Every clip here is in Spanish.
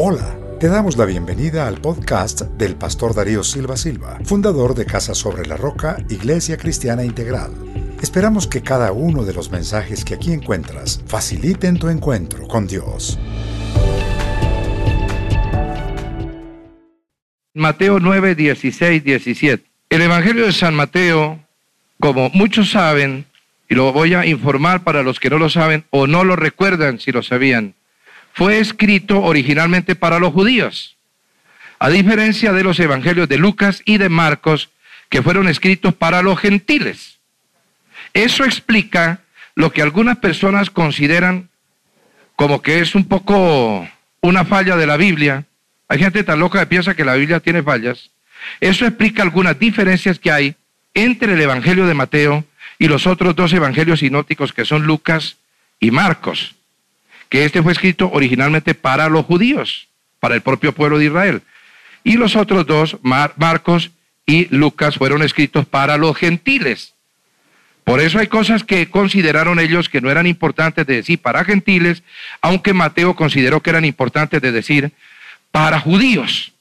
Hola, te damos la bienvenida al podcast del pastor Darío Silva Silva, fundador de Casa sobre la Roca, Iglesia Cristiana Integral. Esperamos que cada uno de los mensajes que aquí encuentras faciliten tu encuentro con Dios. Mateo 9, 16, 17. El Evangelio de San Mateo, como muchos saben, y lo voy a informar para los que no lo saben o no lo recuerdan si lo sabían, fue escrito originalmente para los judíos, a diferencia de los evangelios de Lucas y de Marcos, que fueron escritos para los gentiles. Eso explica lo que algunas personas consideran como que es un poco una falla de la Biblia. Hay gente tan loca que piensa que la Biblia tiene fallas. Eso explica algunas diferencias que hay entre el Evangelio de Mateo y los otros dos evangelios sinópticos que son Lucas y Marcos que este fue escrito originalmente para los judíos, para el propio pueblo de Israel. Y los otros dos, Marcos y Lucas, fueron escritos para los gentiles. Por eso hay cosas que consideraron ellos que no eran importantes de decir para gentiles, aunque Mateo consideró que eran importantes de decir para judíos.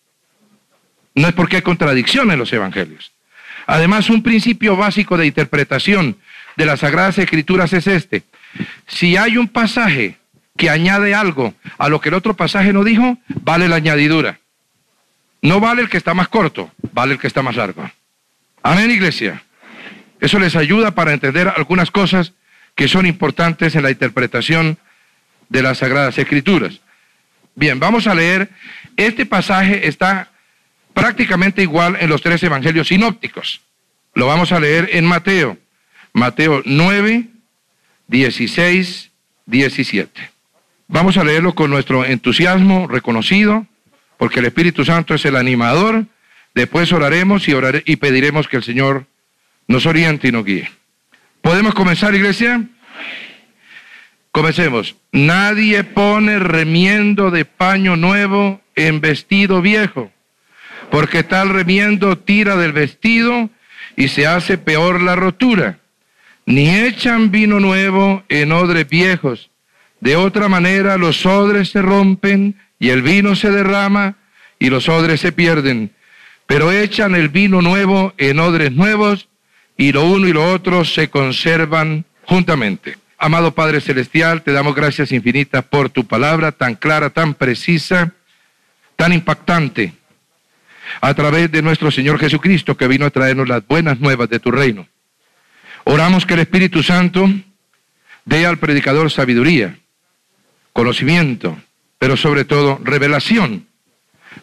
No es porque hay contradicción en los evangelios. Además, un principio básico de interpretación de las Sagradas Escrituras es este. Si hay un pasaje que añade algo a lo que el otro pasaje no dijo, vale la añadidura. No vale el que está más corto, vale el que está más largo. Amén, iglesia. Eso les ayuda para entender algunas cosas que son importantes en la interpretación de las Sagradas Escrituras. Bien, vamos a leer. Este pasaje está prácticamente igual en los tres evangelios sinópticos. Lo vamos a leer en Mateo. Mateo 9, 16, 17. Vamos a leerlo con nuestro entusiasmo reconocido, porque el Espíritu Santo es el animador. Después oraremos y, y pediremos que el Señor nos oriente y nos guíe. ¿Podemos comenzar, iglesia? Comencemos. Nadie pone remiendo de paño nuevo en vestido viejo, porque tal remiendo tira del vestido y se hace peor la rotura. Ni echan vino nuevo en odres viejos de otra manera los odres se rompen y el vino se derrama y los odres se pierden. Pero echan el vino nuevo en odres nuevos y lo uno y lo otro se conservan juntamente. Amado Padre Celestial, te damos gracias infinitas por tu palabra tan clara, tan precisa, tan impactante, a través de nuestro Señor Jesucristo que vino a traernos las buenas nuevas de tu reino. Oramos que el Espíritu Santo dé al predicador sabiduría, conocimiento, pero sobre todo revelación,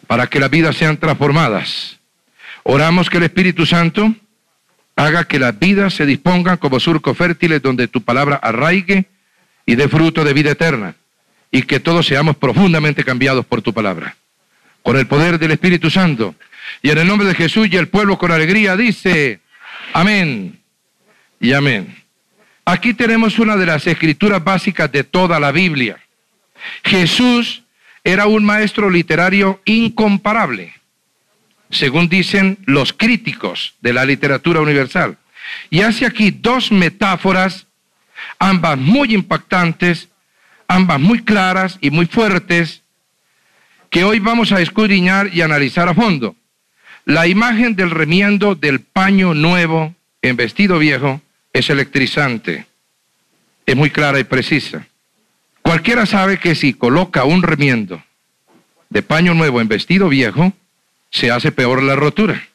para que las vidas sean transformadas. Oramos que el Espíritu Santo haga que las vidas se dispongan como surcos fértiles donde tu palabra arraigue y dé fruto de vida eterna, y que todos seamos profundamente cambiados por tu palabra. Con el poder del Espíritu Santo, y en el nombre de Jesús y el pueblo con alegría dice, amén y amén. Aquí tenemos una de las escrituras básicas de toda la Biblia. Jesús era un maestro literario incomparable, según dicen los críticos de la literatura universal. Y hace aquí dos metáforas, ambas muy impactantes, ambas muy claras y muy fuertes, que hoy vamos a escudriñar y analizar a fondo. La imagen del remiendo del paño nuevo en vestido viejo es electrizante, es muy clara y precisa. Cualquiera sabe que si coloca un remiendo de paño nuevo en vestido viejo, se hace peor la rotura,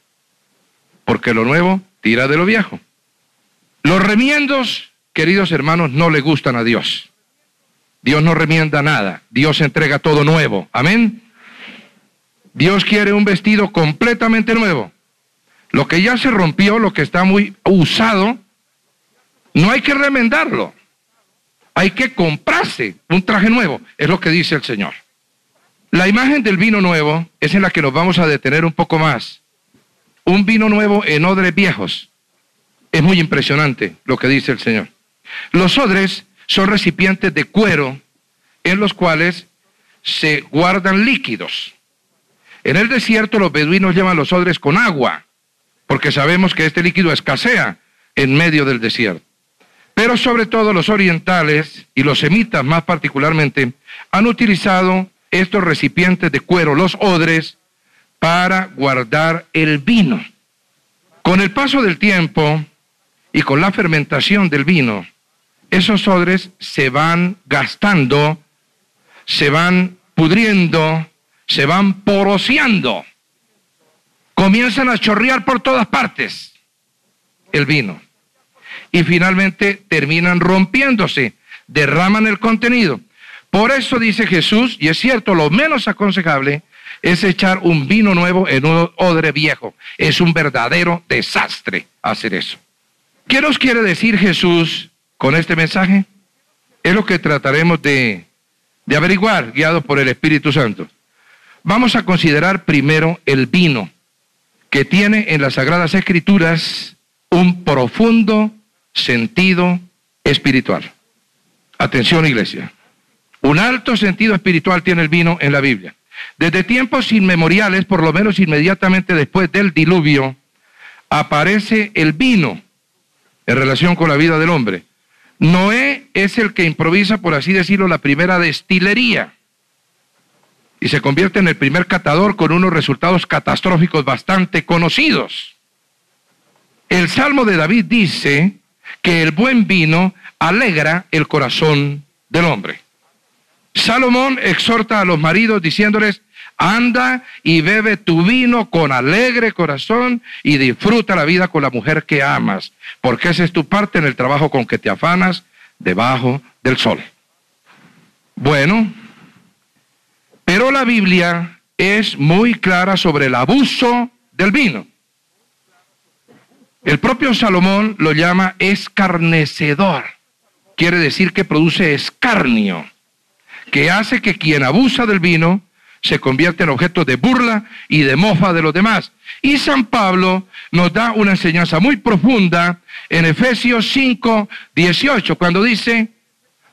porque lo nuevo tira de lo viejo. Los remiendos, queridos hermanos, no le gustan a Dios. Dios no remienda nada, Dios entrega todo nuevo. Amén. Dios quiere un vestido completamente nuevo. Lo que ya se rompió, lo que está muy usado, no hay que remendarlo hay que comprarse un traje nuevo, es lo que dice el Señor. La imagen del vino nuevo es en la que nos vamos a detener un poco más. Un vino nuevo en odres viejos. Es muy impresionante lo que dice el Señor. Los odres son recipientes de cuero en los cuales se guardan líquidos. En el desierto los beduinos llevan los odres con agua, porque sabemos que este líquido escasea en medio del desierto. Pero sobre todo los orientales y los semitas más particularmente han utilizado estos recipientes de cuero, los odres, para guardar el vino. Con el paso del tiempo y con la fermentación del vino, esos odres se van gastando, se van pudriendo, se van poroseando. Comienzan a chorrear por todas partes el vino. Y finalmente terminan rompiéndose, derraman el contenido. Por eso dice Jesús, y es cierto, lo menos aconsejable es echar un vino nuevo en un odre viejo. Es un verdadero desastre hacer eso. ¿Qué nos quiere decir Jesús con este mensaje? Es lo que trataremos de, de averiguar, guiado por el Espíritu Santo. Vamos a considerar primero el vino, que tiene en las Sagradas Escrituras un profundo sentido espiritual. Atención iglesia. Un alto sentido espiritual tiene el vino en la Biblia. Desde tiempos inmemoriales, por lo menos inmediatamente después del diluvio, aparece el vino en relación con la vida del hombre. Noé es el que improvisa, por así decirlo, la primera destilería y se convierte en el primer catador con unos resultados catastróficos bastante conocidos. El Salmo de David dice que el buen vino alegra el corazón del hombre. Salomón exhorta a los maridos diciéndoles, anda y bebe tu vino con alegre corazón y disfruta la vida con la mujer que amas, porque esa es tu parte en el trabajo con que te afanas debajo del sol. Bueno, pero la Biblia es muy clara sobre el abuso del vino. El propio Salomón lo llama escarnecedor. Quiere decir que produce escarnio, que hace que quien abusa del vino se convierta en objeto de burla y de mofa de los demás. Y San Pablo nos da una enseñanza muy profunda en Efesios 5, 18, cuando dice,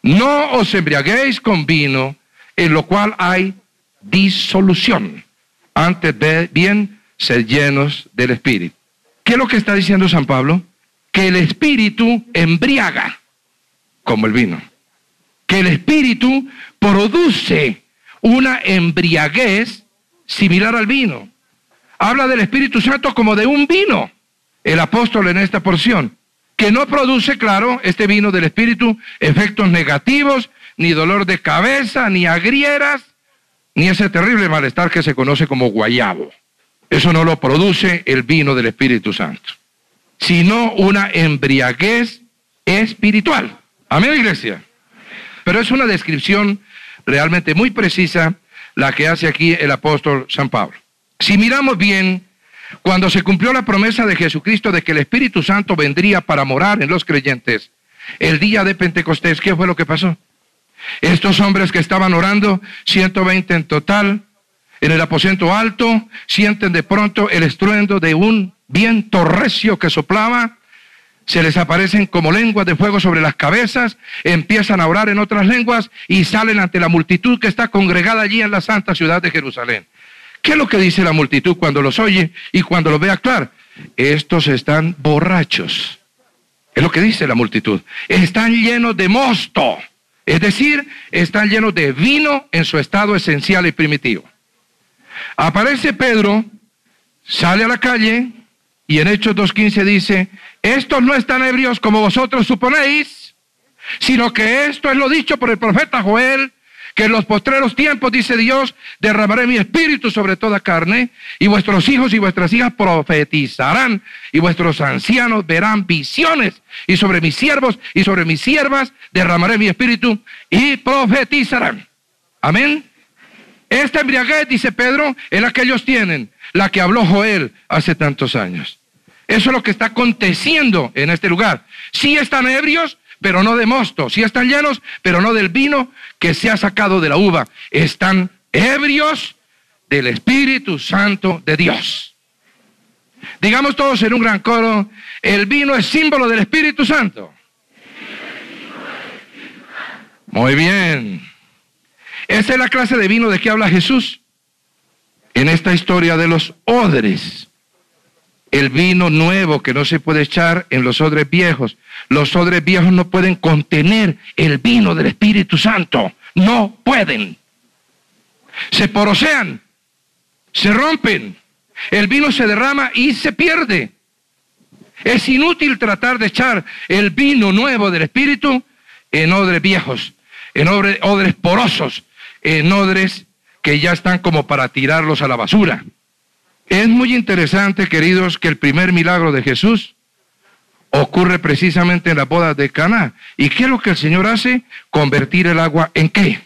no os embriaguéis con vino, en lo cual hay disolución. Antes bien ser llenos del Espíritu. ¿Qué es lo que está diciendo San Pablo? Que el Espíritu embriaga como el vino. Que el Espíritu produce una embriaguez similar al vino. Habla del Espíritu Santo como de un vino, el apóstol en esta porción, que no produce, claro, este vino del Espíritu, efectos negativos, ni dolor de cabeza, ni agrieras, ni ese terrible malestar que se conoce como guayabo. Eso no lo produce el vino del Espíritu Santo, sino una embriaguez espiritual. Amén, iglesia. Pero es una descripción realmente muy precisa la que hace aquí el apóstol San Pablo. Si miramos bien, cuando se cumplió la promesa de Jesucristo de que el Espíritu Santo vendría para morar en los creyentes, el día de Pentecostés, ¿qué fue lo que pasó? Estos hombres que estaban orando, 120 en total, en el aposento alto, sienten de pronto el estruendo de un viento recio que soplaba, se les aparecen como lenguas de fuego sobre las cabezas, empiezan a orar en otras lenguas y salen ante la multitud que está congregada allí en la santa ciudad de Jerusalén. ¿Qué es lo que dice la multitud cuando los oye y cuando los ve actuar? Estos están borrachos. Es lo que dice la multitud. Están llenos de mosto. Es decir, están llenos de vino en su estado esencial y primitivo. Aparece Pedro, sale a la calle y en Hechos 2.15 dice, estos no están ebrios como vosotros suponéis, sino que esto es lo dicho por el profeta Joel, que en los postreros tiempos, dice Dios, derramaré mi espíritu sobre toda carne, y vuestros hijos y vuestras hijas profetizarán, y vuestros ancianos verán visiones, y sobre mis siervos y sobre mis siervas derramaré mi espíritu, y profetizarán. Amén. Esta embriaguez, dice Pedro, es la que ellos tienen, la que habló Joel hace tantos años. Eso es lo que está aconteciendo en este lugar. Sí están ebrios, pero no de mosto. Sí están llenos, pero no del vino que se ha sacado de la uva. Están ebrios del Espíritu Santo de Dios. Digamos todos en un gran coro, el vino es símbolo del Espíritu Santo. Muy bien. Esa es la clase de vino de que habla Jesús en esta historia de los odres el vino nuevo que no se puede echar en los odres viejos. Los odres viejos no pueden contener el vino del Espíritu Santo. No pueden. se porosean, se rompen, el vino se derrama y se pierde. Es inútil tratar de echar el vino nuevo del Espíritu en odres viejos, en odres porosos, en odres que ya están como para tirarlos a la basura. Es muy interesante, queridos, que el primer milagro de Jesús ocurre precisamente en la boda de Cana. ¿Y qué es lo que el Señor hace? Convertir el agua en qué?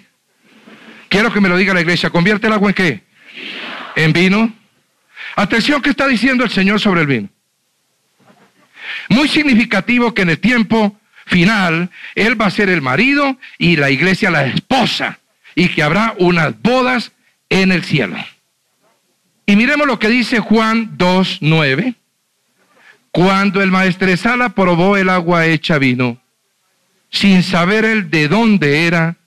Quiero que me lo diga la iglesia. ¿Convierte el agua en qué? En vino. Atención, ¿qué está diciendo el Señor sobre el vino? Muy significativo que en el tiempo final Él va a ser el marido y la iglesia la esposa y que habrá unas bodas en el cielo. Y miremos lo que dice Juan 2.9. Cuando el maestresala probó el agua hecha vino, sin saber él de dónde era,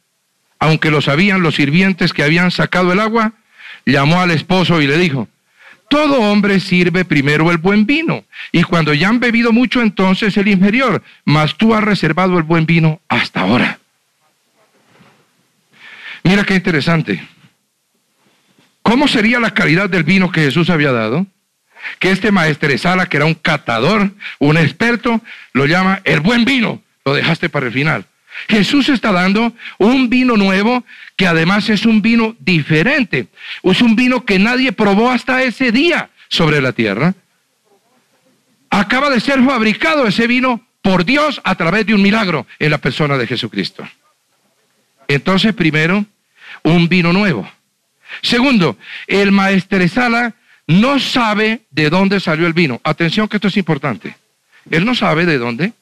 aunque lo sabían los sirvientes que habían sacado el agua, llamó al esposo y le dijo, todo hombre sirve primero el buen vino, y cuando ya han bebido mucho entonces el inferior, mas tú has reservado el buen vino hasta ahora. Mira qué interesante. ¿Cómo sería la calidad del vino que Jesús había dado? Que este maestresala, que era un catador, un experto, lo llama el buen vino. Lo dejaste para el final. Jesús está dando un vino nuevo que además es un vino diferente. Es un vino que nadie probó hasta ese día sobre la tierra. Acaba de ser fabricado ese vino por Dios a través de un milagro en la persona de Jesucristo. Entonces, primero, un vino nuevo. Segundo, el maestresala no sabe de dónde salió el vino. Atención que esto es importante. Él no sabe de dónde.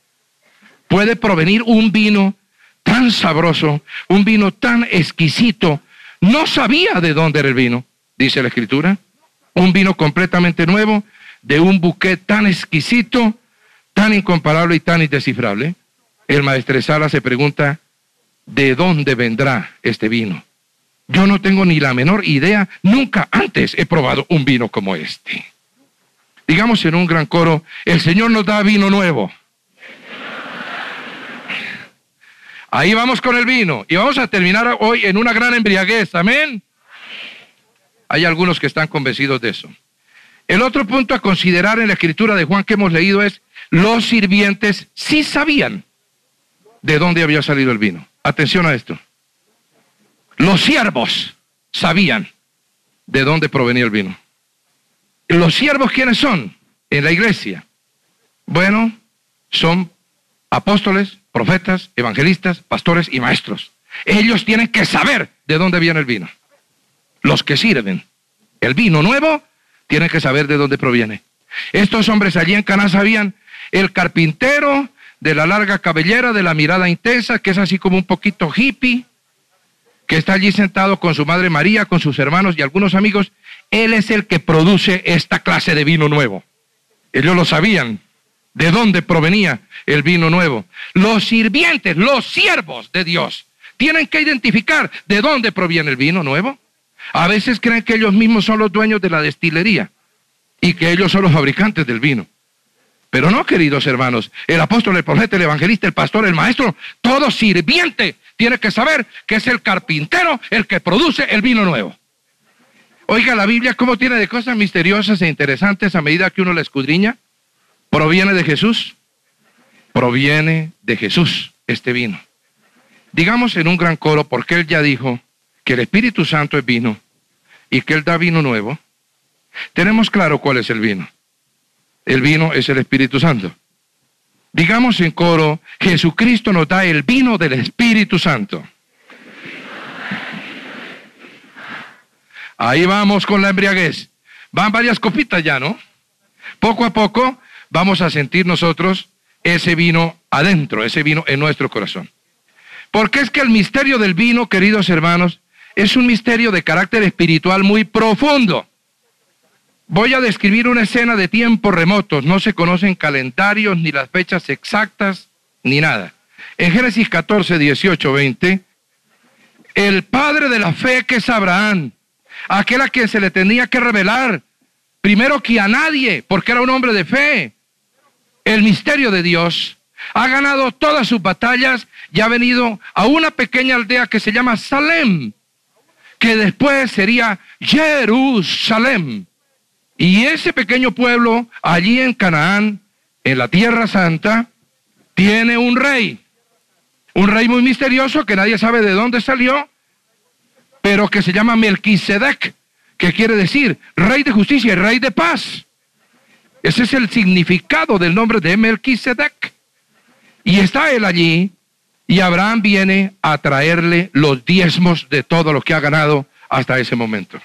Puede provenir un vino tan sabroso, un vino tan exquisito. No sabía de dónde era el vino, dice la escritura. Un vino completamente nuevo, de un buquet tan exquisito, tan incomparable y tan indescifrable. El maestresala se pregunta, ¿de dónde vendrá este vino? Yo no tengo ni la menor idea, nunca antes he probado un vino como este. Digamos en un gran coro, el Señor nos da vino nuevo. Ahí vamos con el vino y vamos a terminar hoy en una gran embriaguez, amén. Hay algunos que están convencidos de eso. El otro punto a considerar en la escritura de Juan que hemos leído es, los sirvientes sí sabían de dónde había salido el vino. Atención a esto. Los siervos sabían de dónde provenía el vino. ¿Los siervos quiénes son en la iglesia? Bueno, son apóstoles, profetas, evangelistas, pastores y maestros. Ellos tienen que saber de dónde viene el vino. Los que sirven el vino nuevo tienen que saber de dónde proviene. Estos hombres allí en Caná sabían el carpintero de la larga cabellera, de la mirada intensa, que es así como un poquito hippie, que está allí sentado con su madre María, con sus hermanos y algunos amigos, él es el que produce esta clase de vino nuevo. Ellos lo sabían, de dónde provenía el vino nuevo. Los sirvientes, los siervos de Dios, tienen que identificar de dónde proviene el vino nuevo. A veces creen que ellos mismos son los dueños de la destilería y que ellos son los fabricantes del vino. Pero no, queridos hermanos, el apóstol, el profeta, el evangelista, el pastor, el maestro, todo sirviente tiene que saber que es el carpintero el que produce el vino nuevo. Oiga, la Biblia cómo tiene de cosas misteriosas e interesantes a medida que uno la escudriña. ¿Proviene de Jesús? Proviene de Jesús este vino. Digamos en un gran coro, porque Él ya dijo que el Espíritu Santo es vino y que Él da vino nuevo. Tenemos claro cuál es el vino. El vino es el Espíritu Santo. Digamos en coro, Jesucristo nos da el vino del Espíritu Santo. Ahí vamos con la embriaguez. Van varias copitas ya, ¿no? Poco a poco vamos a sentir nosotros ese vino adentro, ese vino en nuestro corazón. Porque es que el misterio del vino, queridos hermanos, es un misterio de carácter espiritual muy profundo. Voy a describir una escena de tiempos remotos, no se conocen calendarios ni las fechas exactas ni nada. En Génesis 14, 18, 20, el padre de la fe que es Abraham, aquel a quien se le tenía que revelar, primero que a nadie, porque era un hombre de fe, el misterio de Dios, ha ganado todas sus batallas y ha venido a una pequeña aldea que se llama Salem, que después sería Jerusalén. Y ese pequeño pueblo allí en Canaán, en la Tierra Santa, tiene un rey. Un rey muy misterioso que nadie sabe de dónde salió, pero que se llama Melquisedec, que quiere decir rey de justicia y rey de paz. Ese es el significado del nombre de Melquisedec. Y está él allí, y Abraham viene a traerle los diezmos de todo lo que ha ganado hasta ese momento.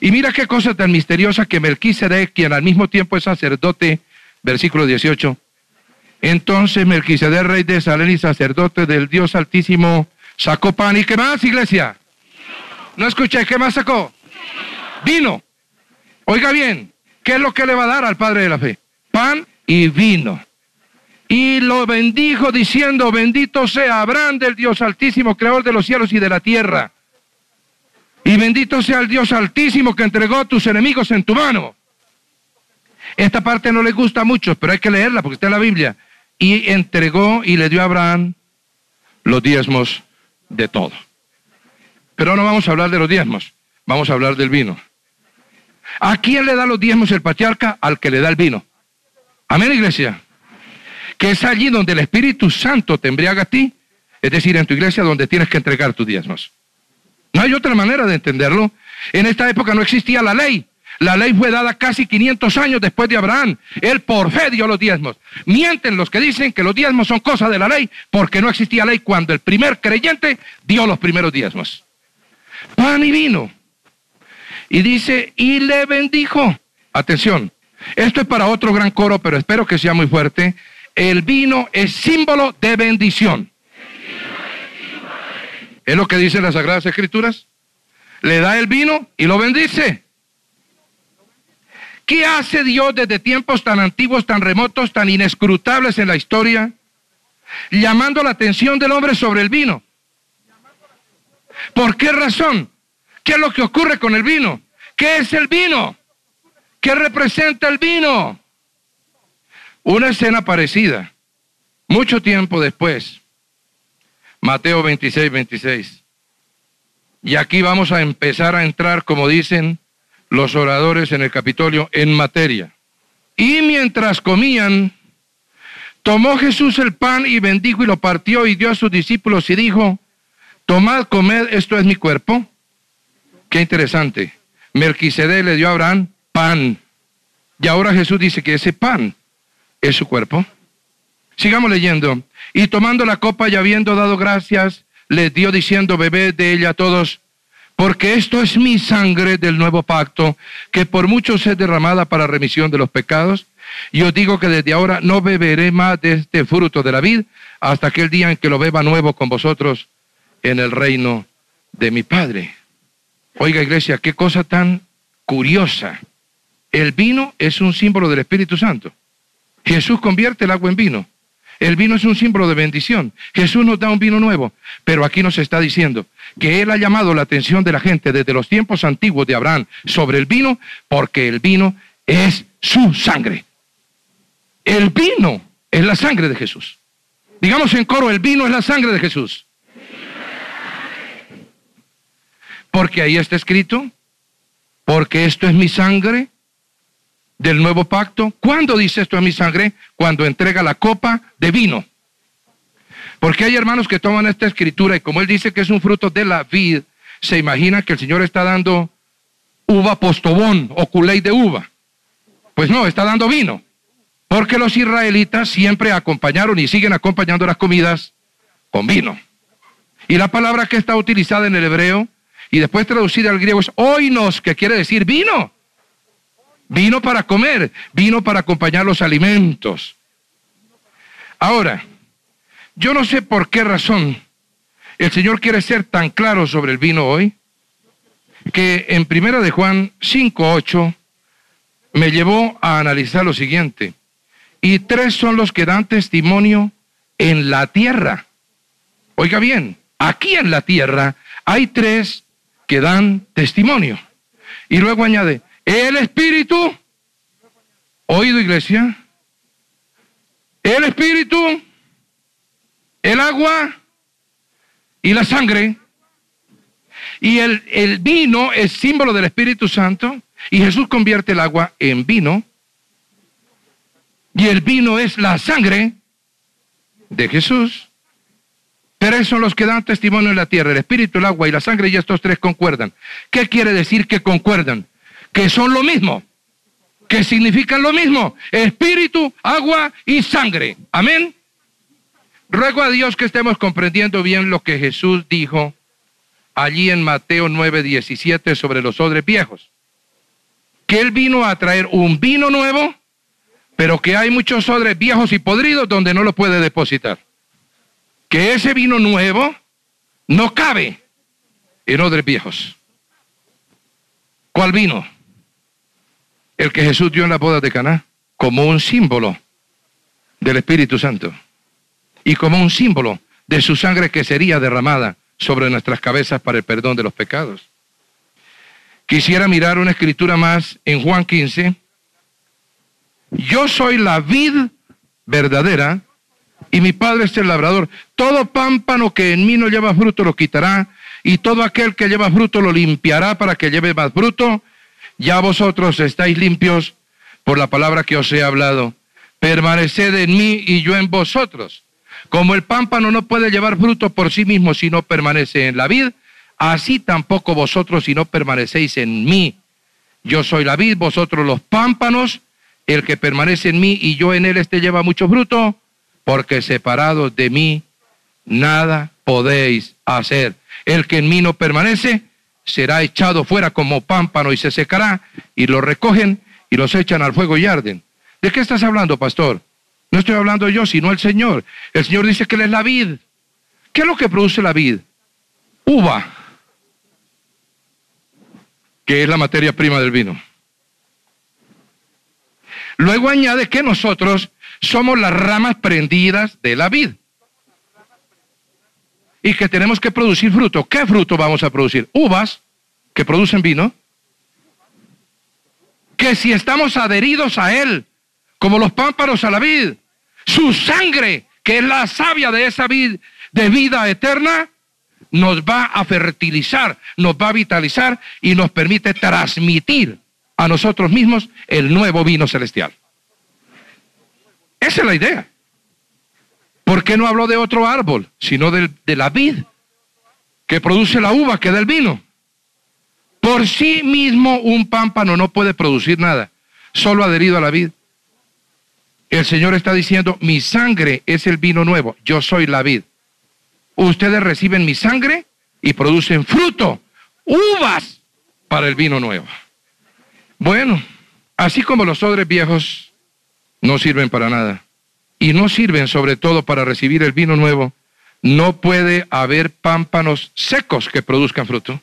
Y mira qué cosa tan misteriosa que Melquisedec, quien al mismo tiempo es sacerdote, versículo 18, entonces Melquisedec, rey de Salén y sacerdote del Dios Altísimo, sacó pan. ¿Y qué más, iglesia? No escuché, ¿qué más sacó? Vino. Oiga bien, ¿qué es lo que le va a dar al Padre de la Fe? Pan y vino. Y lo bendijo diciendo, bendito sea Abraham del Dios Altísimo, creador de los cielos y de la tierra. Y bendito sea el Dios Altísimo que entregó a tus enemigos en tu mano. Esta parte no le gusta mucho, pero hay que leerla porque está en la Biblia y entregó y le dio a Abraham los diezmos de todo. Pero no vamos a hablar de los diezmos, vamos a hablar del vino. ¿A quién le da los diezmos el patriarca? Al que le da el vino. Amén, iglesia. Que es allí donde el Espíritu Santo te embriaga a ti, es decir, en tu iglesia donde tienes que entregar tus diezmos. No hay otra manera de entenderlo. En esta época no existía la ley. La ley fue dada casi 500 años después de Abraham. Él por fe dio los diezmos. Mienten los que dicen que los diezmos son cosa de la ley, porque no existía ley cuando el primer creyente dio los primeros diezmos. Pan y vino. Y dice, y le bendijo. Atención, esto es para otro gran coro, pero espero que sea muy fuerte. El vino es símbolo de bendición. Es lo que dicen las Sagradas Escrituras. Le da el vino y lo bendice. ¿Qué hace Dios desde tiempos tan antiguos, tan remotos, tan inescrutables en la historia? Llamando la atención del hombre sobre el vino. ¿Por qué razón? ¿Qué es lo que ocurre con el vino? ¿Qué es el vino? ¿Qué representa el vino? Una escena parecida, mucho tiempo después, Mateo 26, 26. Y aquí vamos a empezar a entrar, como dicen, los oradores en el Capitolio en materia. Y mientras comían, tomó Jesús el pan y bendijo y lo partió y dio a sus discípulos y dijo, tomad, comed, esto es mi cuerpo. Qué interesante. Melquisede le dio a Abraham pan. Y ahora Jesús dice que ese pan es su cuerpo. Sigamos leyendo. Y tomando la copa y habiendo dado gracias, le dio diciendo, bebed de ella todos, porque esto es mi sangre del nuevo pacto, que por muchos es derramada para remisión de los pecados. Y os digo que desde ahora no beberé más de este fruto de la vid hasta aquel día en que lo beba nuevo con vosotros en el reino de mi Padre. Oiga iglesia, qué cosa tan curiosa. El vino es un símbolo del Espíritu Santo. Jesús convierte el agua en vino. El vino es un símbolo de bendición. Jesús nos da un vino nuevo, pero aquí nos está diciendo que Él ha llamado la atención de la gente desde los tiempos antiguos de Abraham sobre el vino, porque el vino es su sangre. El vino es la sangre de Jesús. Digamos en coro, el vino es la sangre de Jesús. Porque ahí está escrito, porque esto es mi sangre del nuevo pacto. ¿Cuándo dice esto a mi sangre? Cuando entrega la copa de vino. Porque hay hermanos que toman esta escritura y como él dice que es un fruto de la vid, se imagina que el Señor está dando uva postobón o culé de uva. Pues no, está dando vino. Porque los israelitas siempre acompañaron y siguen acompañando las comidas con vino. Y la palabra que está utilizada en el hebreo y después traducida al griego es oinos, que quiere decir vino. Vino para comer, vino para acompañar los alimentos. Ahora, yo no sé por qué razón el Señor quiere ser tan claro sobre el vino hoy, que en primera de Juan 5.8 me llevó a analizar lo siguiente. Y tres son los que dan testimonio en la tierra. Oiga bien, aquí en la tierra hay tres que dan testimonio. Y luego añade, el Espíritu, oído iglesia, el Espíritu, el agua y la sangre. Y el, el vino es símbolo del Espíritu Santo. Y Jesús convierte el agua en vino. Y el vino es la sangre de Jesús. Tres son los que dan testimonio en la tierra, el espíritu, el agua y la sangre, y estos tres concuerdan. ¿Qué quiere decir que concuerdan? Que son lo mismo, que significan lo mismo, espíritu, agua y sangre. Amén. Ruego a Dios que estemos comprendiendo bien lo que Jesús dijo allí en Mateo 9, 17 sobre los odres viejos. Que Él vino a traer un vino nuevo, pero que hay muchos odres viejos y podridos donde no lo puede depositar que ese vino nuevo no cabe en odres viejos. ¿Cuál vino? El que Jesús dio en la boda de Caná, como un símbolo del Espíritu Santo y como un símbolo de su sangre que sería derramada sobre nuestras cabezas para el perdón de los pecados. Quisiera mirar una escritura más en Juan 15. Yo soy la vid verdadera y mi Padre es el labrador. Todo pámpano que en mí no lleva fruto lo quitará, y todo aquel que lleva fruto lo limpiará para que lleve más fruto. Ya vosotros estáis limpios por la palabra que os he hablado. Permaneced en mí y yo en vosotros. Como el pámpano no puede llevar fruto por sí mismo si no permanece en la vid, así tampoco vosotros si no permanecéis en mí. Yo soy la vid, vosotros los pámpanos. El que permanece en mí y yo en él, este lleva mucho fruto porque separados de mí nada podéis hacer. El que en mí no permanece será echado fuera como pámpano y se secará, y lo recogen y los echan al fuego y arden. ¿De qué estás hablando, pastor? No estoy hablando yo, sino el Señor. El Señor dice que Él es la vid. ¿Qué es lo que produce la vid? Uva, que es la materia prima del vino. Luego añade que nosotros somos las ramas prendidas de la vid. Y que tenemos que producir fruto. ¿Qué fruto vamos a producir? Uvas que producen vino. Que si estamos adheridos a Él, como los pámpanos a la vid, su sangre, que es la savia de esa vid de vida eterna, nos va a fertilizar, nos va a vitalizar y nos permite transmitir a nosotros mismos el nuevo vino celestial. Esa es la idea. ¿Por qué no habló de otro árbol, sino de la vid, que produce la uva, que da el vino? Por sí mismo un pámpano no puede producir nada, solo adherido a la vid. El Señor está diciendo, mi sangre es el vino nuevo, yo soy la vid. Ustedes reciben mi sangre y producen fruto, uvas para el vino nuevo. Bueno, así como los odres viejos no sirven para nada. Y no sirven sobre todo para recibir el vino nuevo. No puede haber pámpanos secos que produzcan fruto,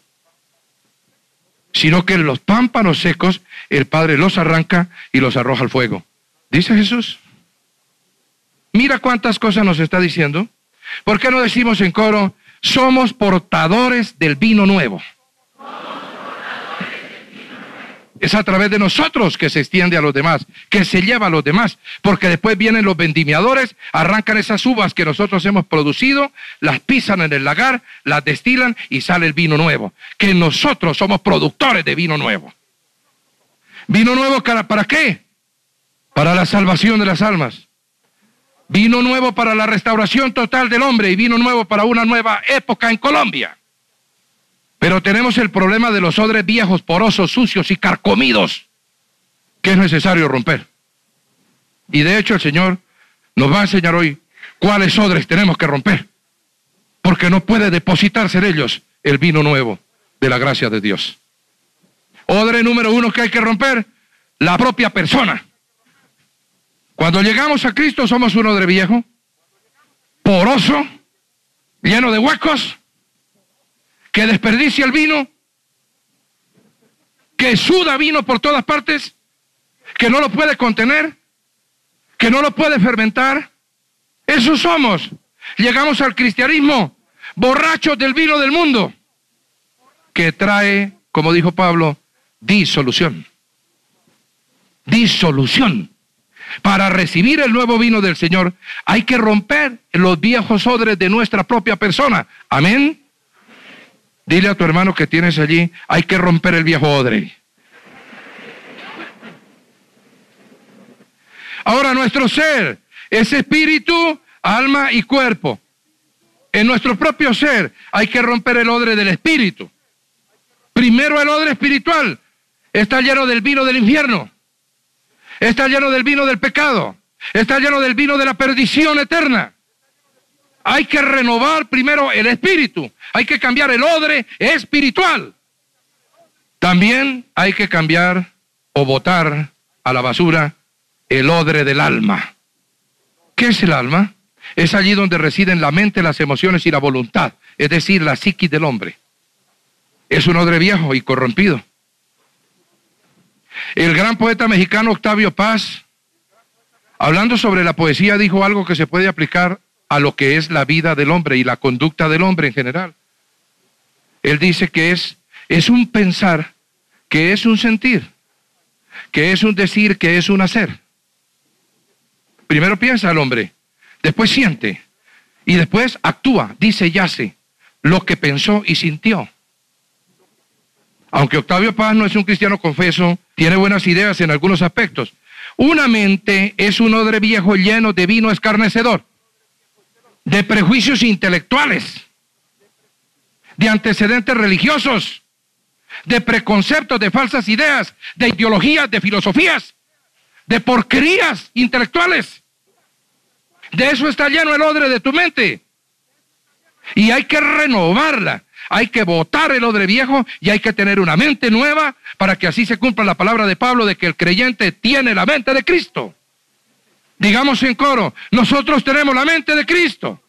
sino que los pámpanos secos el Padre los arranca y los arroja al fuego. Dice Jesús. Mira cuántas cosas nos está diciendo. ¿Por qué no decimos en coro, somos portadores del vino nuevo? Es a través de nosotros que se extiende a los demás, que se lleva a los demás, porque después vienen los vendimiadores, arrancan esas uvas que nosotros hemos producido, las pisan en el lagar, las destilan y sale el vino nuevo, que nosotros somos productores de vino nuevo. ¿Vino nuevo para qué? Para la salvación de las almas. Vino nuevo para la restauración total del hombre y vino nuevo para una nueva época en Colombia. Pero tenemos el problema de los odres viejos, porosos, sucios y carcomidos, que es necesario romper. Y de hecho el Señor nos va a enseñar hoy cuáles odres tenemos que romper, porque no puede depositarse en ellos el vino nuevo de la gracia de Dios. Odre número uno que hay que romper, la propia persona. Cuando llegamos a Cristo somos un odre viejo, poroso, lleno de huecos, que desperdicia el vino, que suda vino por todas partes, que no lo puede contener, que no lo puede fermentar. Eso somos. Llegamos al cristianismo borrachos del vino del mundo, que trae, como dijo Pablo, disolución. Disolución. Para recibir el nuevo vino del Señor hay que romper los viejos odres de nuestra propia persona. Amén. Dile a tu hermano que tienes allí, hay que romper el viejo odre. Ahora nuestro ser es espíritu, alma y cuerpo. En nuestro propio ser hay que romper el odre del espíritu. Primero el odre espiritual está lleno del vino del infierno. Está lleno del vino del pecado. Está lleno del vino de la perdición eterna. Hay que renovar primero el espíritu. Hay que cambiar el odre espiritual. También hay que cambiar o botar a la basura el odre del alma. ¿Qué es el alma? Es allí donde residen la mente, las emociones y la voluntad, es decir, la psiquis del hombre. Es un odre viejo y corrompido. El gran poeta mexicano Octavio Paz, hablando sobre la poesía, dijo algo que se puede aplicar a lo que es la vida del hombre y la conducta del hombre en general. Él dice que es, es un pensar, que es un sentir, que es un decir, que es un hacer. Primero piensa el hombre, después siente y después actúa, dice y hace lo que pensó y sintió. Aunque Octavio Paz no es un cristiano confeso, tiene buenas ideas en algunos aspectos. Una mente es un odre viejo lleno de vino escarnecedor, de prejuicios intelectuales, de antecedentes religiosos, de preconceptos, de falsas ideas, de ideologías, de filosofías, de porquerías intelectuales. De eso está lleno el odre de tu mente. Y hay que renovarla. Hay que botar el odre viejo y hay que tener una mente nueva para que así se cumpla la palabra de Pablo de que el creyente tiene la mente de Cristo. Digamos en coro, nosotros tenemos la mente de Cristo.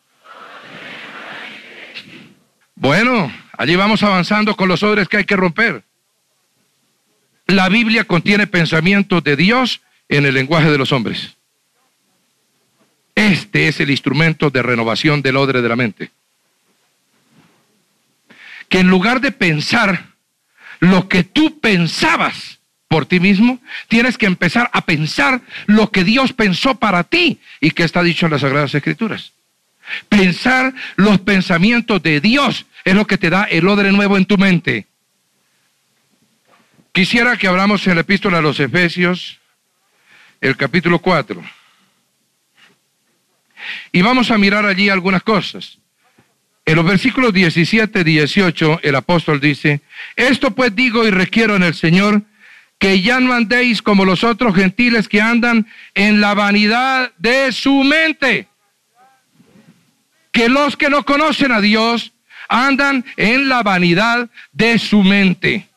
Bueno, allí vamos avanzando con los odres que hay que romper. La Biblia contiene pensamientos de Dios en el lenguaje de los hombres. Este es el instrumento de renovación del odre de la mente que en lugar de pensar lo que tú pensabas por ti mismo, tienes que empezar a pensar lo que Dios pensó para ti y que está dicho en las Sagradas Escrituras. Pensar los pensamientos de Dios es lo que te da el odre nuevo en tu mente. Quisiera que hablamos en la epístola a los Efesios, el capítulo 4. Y vamos a mirar allí algunas cosas. En los versículos 17 y 18, el apóstol dice, esto pues digo y requiero en el Señor, que ya no andéis como los otros gentiles que andan en la vanidad de su mente. Que los que no conocen a Dios andan en la vanidad de su mente,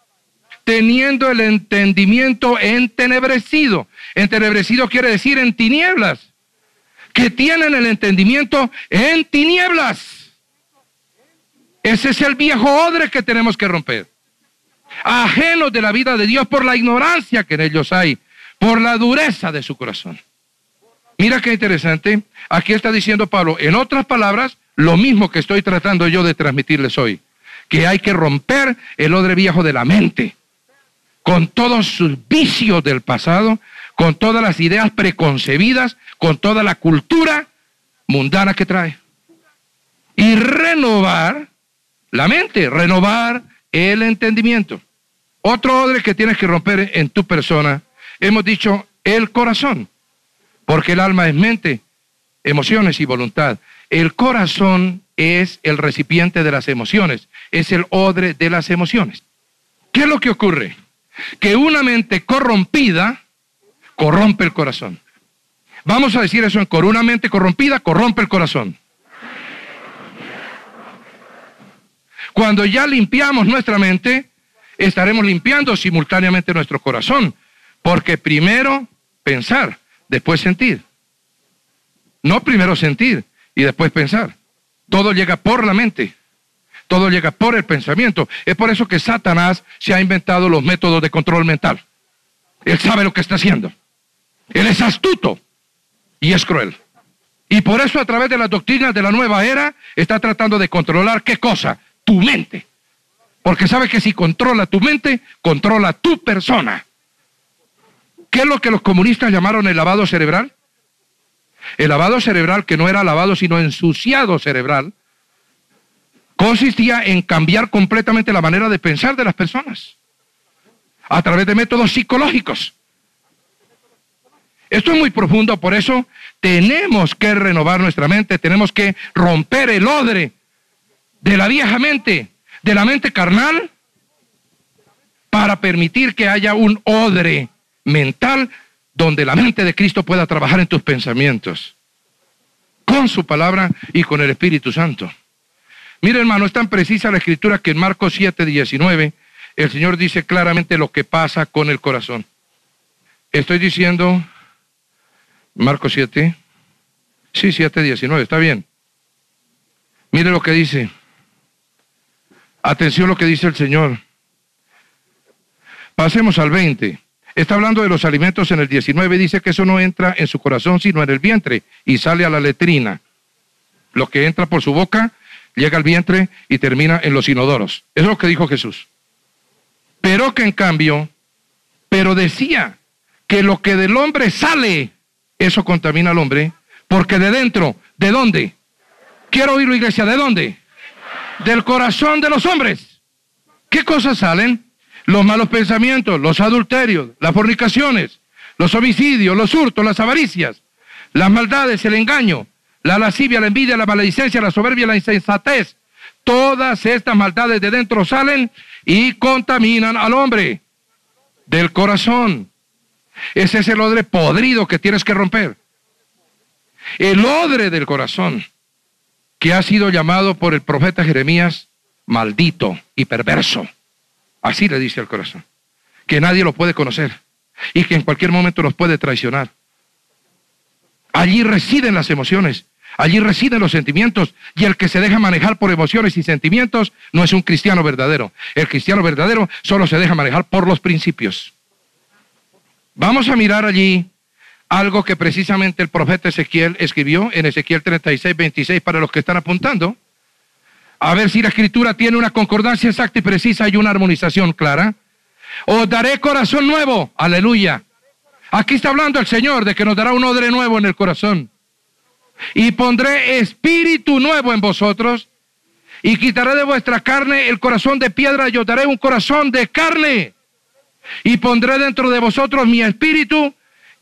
teniendo el entendimiento entenebrecido. Entenebrecido quiere decir en tinieblas, que tienen el entendimiento en tinieblas ese es el viejo odre que tenemos que romper. Ajenos de la vida de Dios por la ignorancia que en ellos hay, por la dureza de su corazón. Mira qué interesante. Aquí está diciendo Pablo, en otras palabras, lo mismo que estoy tratando yo de transmitirles hoy, que hay que romper el odre viejo de la mente, con todos sus vicios del pasado, con todas las ideas preconcebidas, con toda la cultura mundana que trae. Y renovar la mente, renovar el entendimiento. Otro odre que tienes que romper en tu persona, hemos dicho el corazón, porque el alma es mente, emociones y voluntad. El corazón es el recipiente de las emociones, es el odre de las emociones. ¿Qué es lo que ocurre? Que una mente corrompida corrompe el corazón. Vamos a decir eso en coro, una mente corrompida corrompe el corazón. Cuando ya limpiamos nuestra mente, estaremos limpiando simultáneamente nuestro corazón. Porque primero pensar, después sentir. No primero sentir y después pensar. Todo llega por la mente. Todo llega por el pensamiento. Es por eso que Satanás se ha inventado los métodos de control mental. Él sabe lo que está haciendo. Él es astuto y es cruel. Y por eso a través de las doctrinas de la nueva era está tratando de controlar qué cosa? Tu mente. Porque sabe que si controla tu mente, controla tu persona. ¿Qué es lo que los comunistas llamaron el lavado cerebral? El lavado cerebral, que no era lavado, sino ensuciado cerebral, consistía en cambiar completamente la manera de pensar de las personas a través de métodos psicológicos. Esto es muy profundo, por eso tenemos que renovar nuestra mente, tenemos que romper el odre de la vieja mente, de la mente carnal, para permitir que haya un odre mental donde la mente de Cristo pueda trabajar en tus pensamientos, con su palabra y con el Espíritu Santo. Mire hermano, es tan precisa la escritura que en Marcos 7, 19, el Señor dice claramente lo que pasa con el corazón. Estoy diciendo Marcos 7. Sí, 7, 19, está bien. Mire lo que dice. Atención lo que dice el Señor. Pasemos al 20. Está hablando de los alimentos en el 19. Dice que eso no entra en su corazón, sino en el vientre y sale a la letrina. Lo que entra por su boca llega al vientre y termina en los inodoros. Eso es lo que dijo Jesús. Pero que en cambio, pero decía que lo que del hombre sale eso contamina al hombre, porque de dentro, ¿de dónde? Quiero oírlo, iglesia, ¿de dónde? Del corazón de los hombres. ¿Qué cosas salen? Los malos pensamientos, los adulterios, las fornicaciones, los homicidios, los hurtos, las avaricias, las maldades, el engaño, la lascivia, la envidia, la maledicencia, la soberbia, la insensatez. Todas estas maldades de dentro salen y contaminan al hombre del corazón. Ese es el odre podrido que tienes que romper. El odre del corazón, que ha sido llamado por el profeta Jeremías maldito y perverso. Así le dice al corazón. Que nadie lo puede conocer y que en cualquier momento nos puede traicionar. Allí residen las emociones, allí residen los sentimientos y el que se deja manejar por emociones y sentimientos no es un cristiano verdadero. El cristiano verdadero solo se deja manejar por los principios. Vamos a mirar allí algo que precisamente el profeta Ezequiel escribió en Ezequiel 36, 26 para los que están apuntando. A ver si la escritura tiene una concordancia exacta y precisa y una armonización clara. Os daré corazón nuevo, aleluya. Aquí está hablando el Señor de que nos dará un odre nuevo en el corazón. Y pondré espíritu nuevo en vosotros y quitaré de vuestra carne el corazón de piedra y os daré un corazón de carne y pondré dentro de vosotros mi espíritu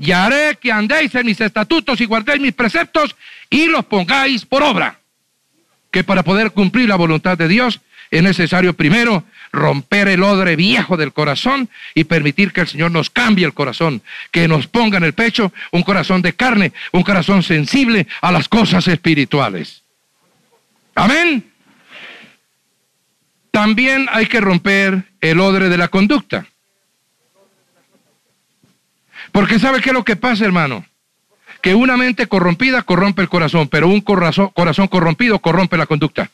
y haré que andéis en mis estatutos y guardéis mis preceptos y los pongáis por obra. Que para poder cumplir la voluntad de Dios es necesario primero romper el odre viejo del corazón y permitir que el Señor nos cambie el corazón, que nos ponga en el pecho un corazón de carne, un corazón sensible a las cosas espirituales. Amén. También hay que romper el odre de la conducta. Porque ¿sabe qué es lo que pasa, hermano? Que una mente corrompida corrompe el corazón, pero un corazón, corazón corrompido corrompe la conducta.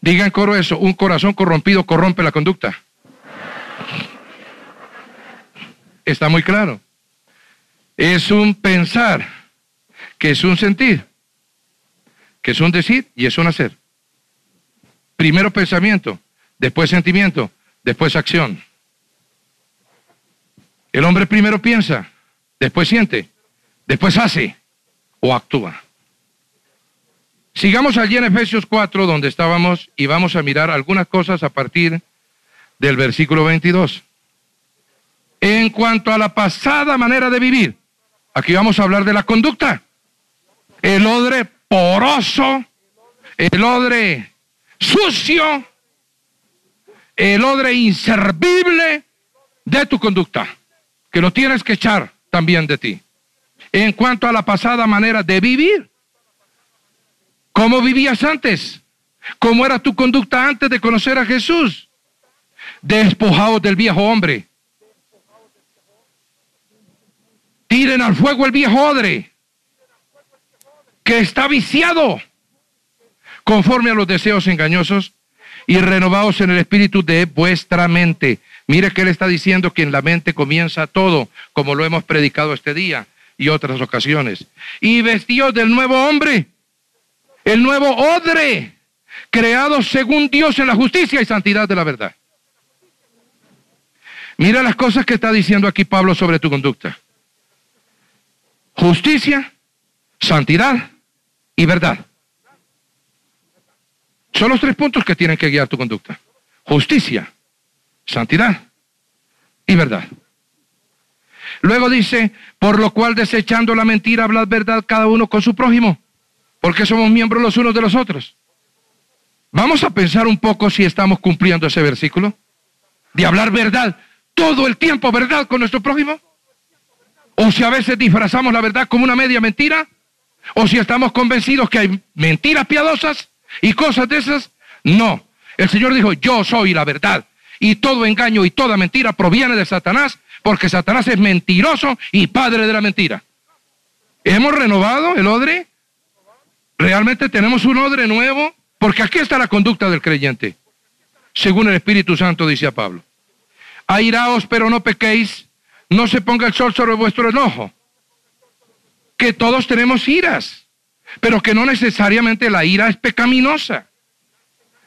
Digan coro eso, un corazón corrompido corrompe la conducta. Está muy claro. Es un pensar, que es un sentir, que es un decir y es un hacer. Primero pensamiento, después sentimiento, después acción. El hombre primero piensa, después siente, después hace o actúa. Sigamos allí en Efesios 4, donde estábamos, y vamos a mirar algunas cosas a partir del versículo 22. En cuanto a la pasada manera de vivir, aquí vamos a hablar de la conducta. El odre poroso, el odre sucio, el odre inservible de tu conducta que lo tienes que echar también de ti. En cuanto a la pasada manera de vivir, ¿cómo vivías antes? ¿Cómo era tu conducta antes de conocer a Jesús? Despojados del viejo hombre. Tiren al fuego el viejo odre que está viciado conforme a los deseos engañosos y renovados en el espíritu de vuestra mente Mire que él está diciendo que en la mente comienza todo, como lo hemos predicado este día y otras ocasiones. Y vestidos del nuevo hombre, el nuevo odre, creado según Dios en la justicia y santidad de la verdad. Mira las cosas que está diciendo aquí Pablo sobre tu conducta. Justicia, santidad y verdad. Son los tres puntos que tienen que guiar tu conducta. Justicia, santidad y verdad. Luego dice, por lo cual desechando la mentira, hablad verdad cada uno con su prójimo, porque somos miembros los unos de los otros. Vamos a pensar un poco si estamos cumpliendo ese versículo, de hablar verdad todo el tiempo, verdad con nuestro prójimo. O si a veces disfrazamos la verdad como una media mentira, o si estamos convencidos que hay mentiras piadosas y cosas de esas. No, el Señor dijo, yo soy la verdad. Y todo engaño y toda mentira proviene de Satanás, porque Satanás es mentiroso y padre de la mentira. ¿Hemos renovado el odre? ¿Realmente tenemos un odre nuevo? Porque aquí está la conducta del creyente, según el Espíritu Santo, dice a Pablo. Airaos, pero no pequéis, no se ponga el sol sobre vuestro enojo. Que todos tenemos iras, pero que no necesariamente la ira es pecaminosa.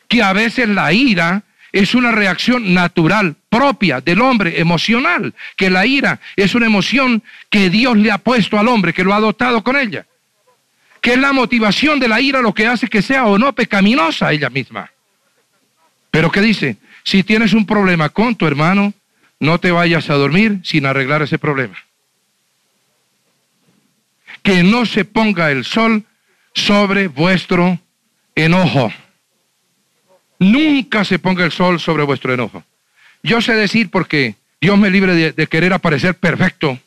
Que a veces la ira es una reacción natural, propia del hombre, emocional. Que la ira es una emoción que Dios le ha puesto al hombre, que lo ha dotado con ella que es la motivación de la ira lo que hace que sea o no pecaminosa ella misma. Pero ¿qué dice? Si tienes un problema con tu hermano, no te vayas a dormir sin arreglar ese problema. Que no se ponga el sol sobre vuestro enojo. Nunca se ponga el sol sobre vuestro enojo. Yo sé decir porque Dios me libre de, querer aparecer perfecto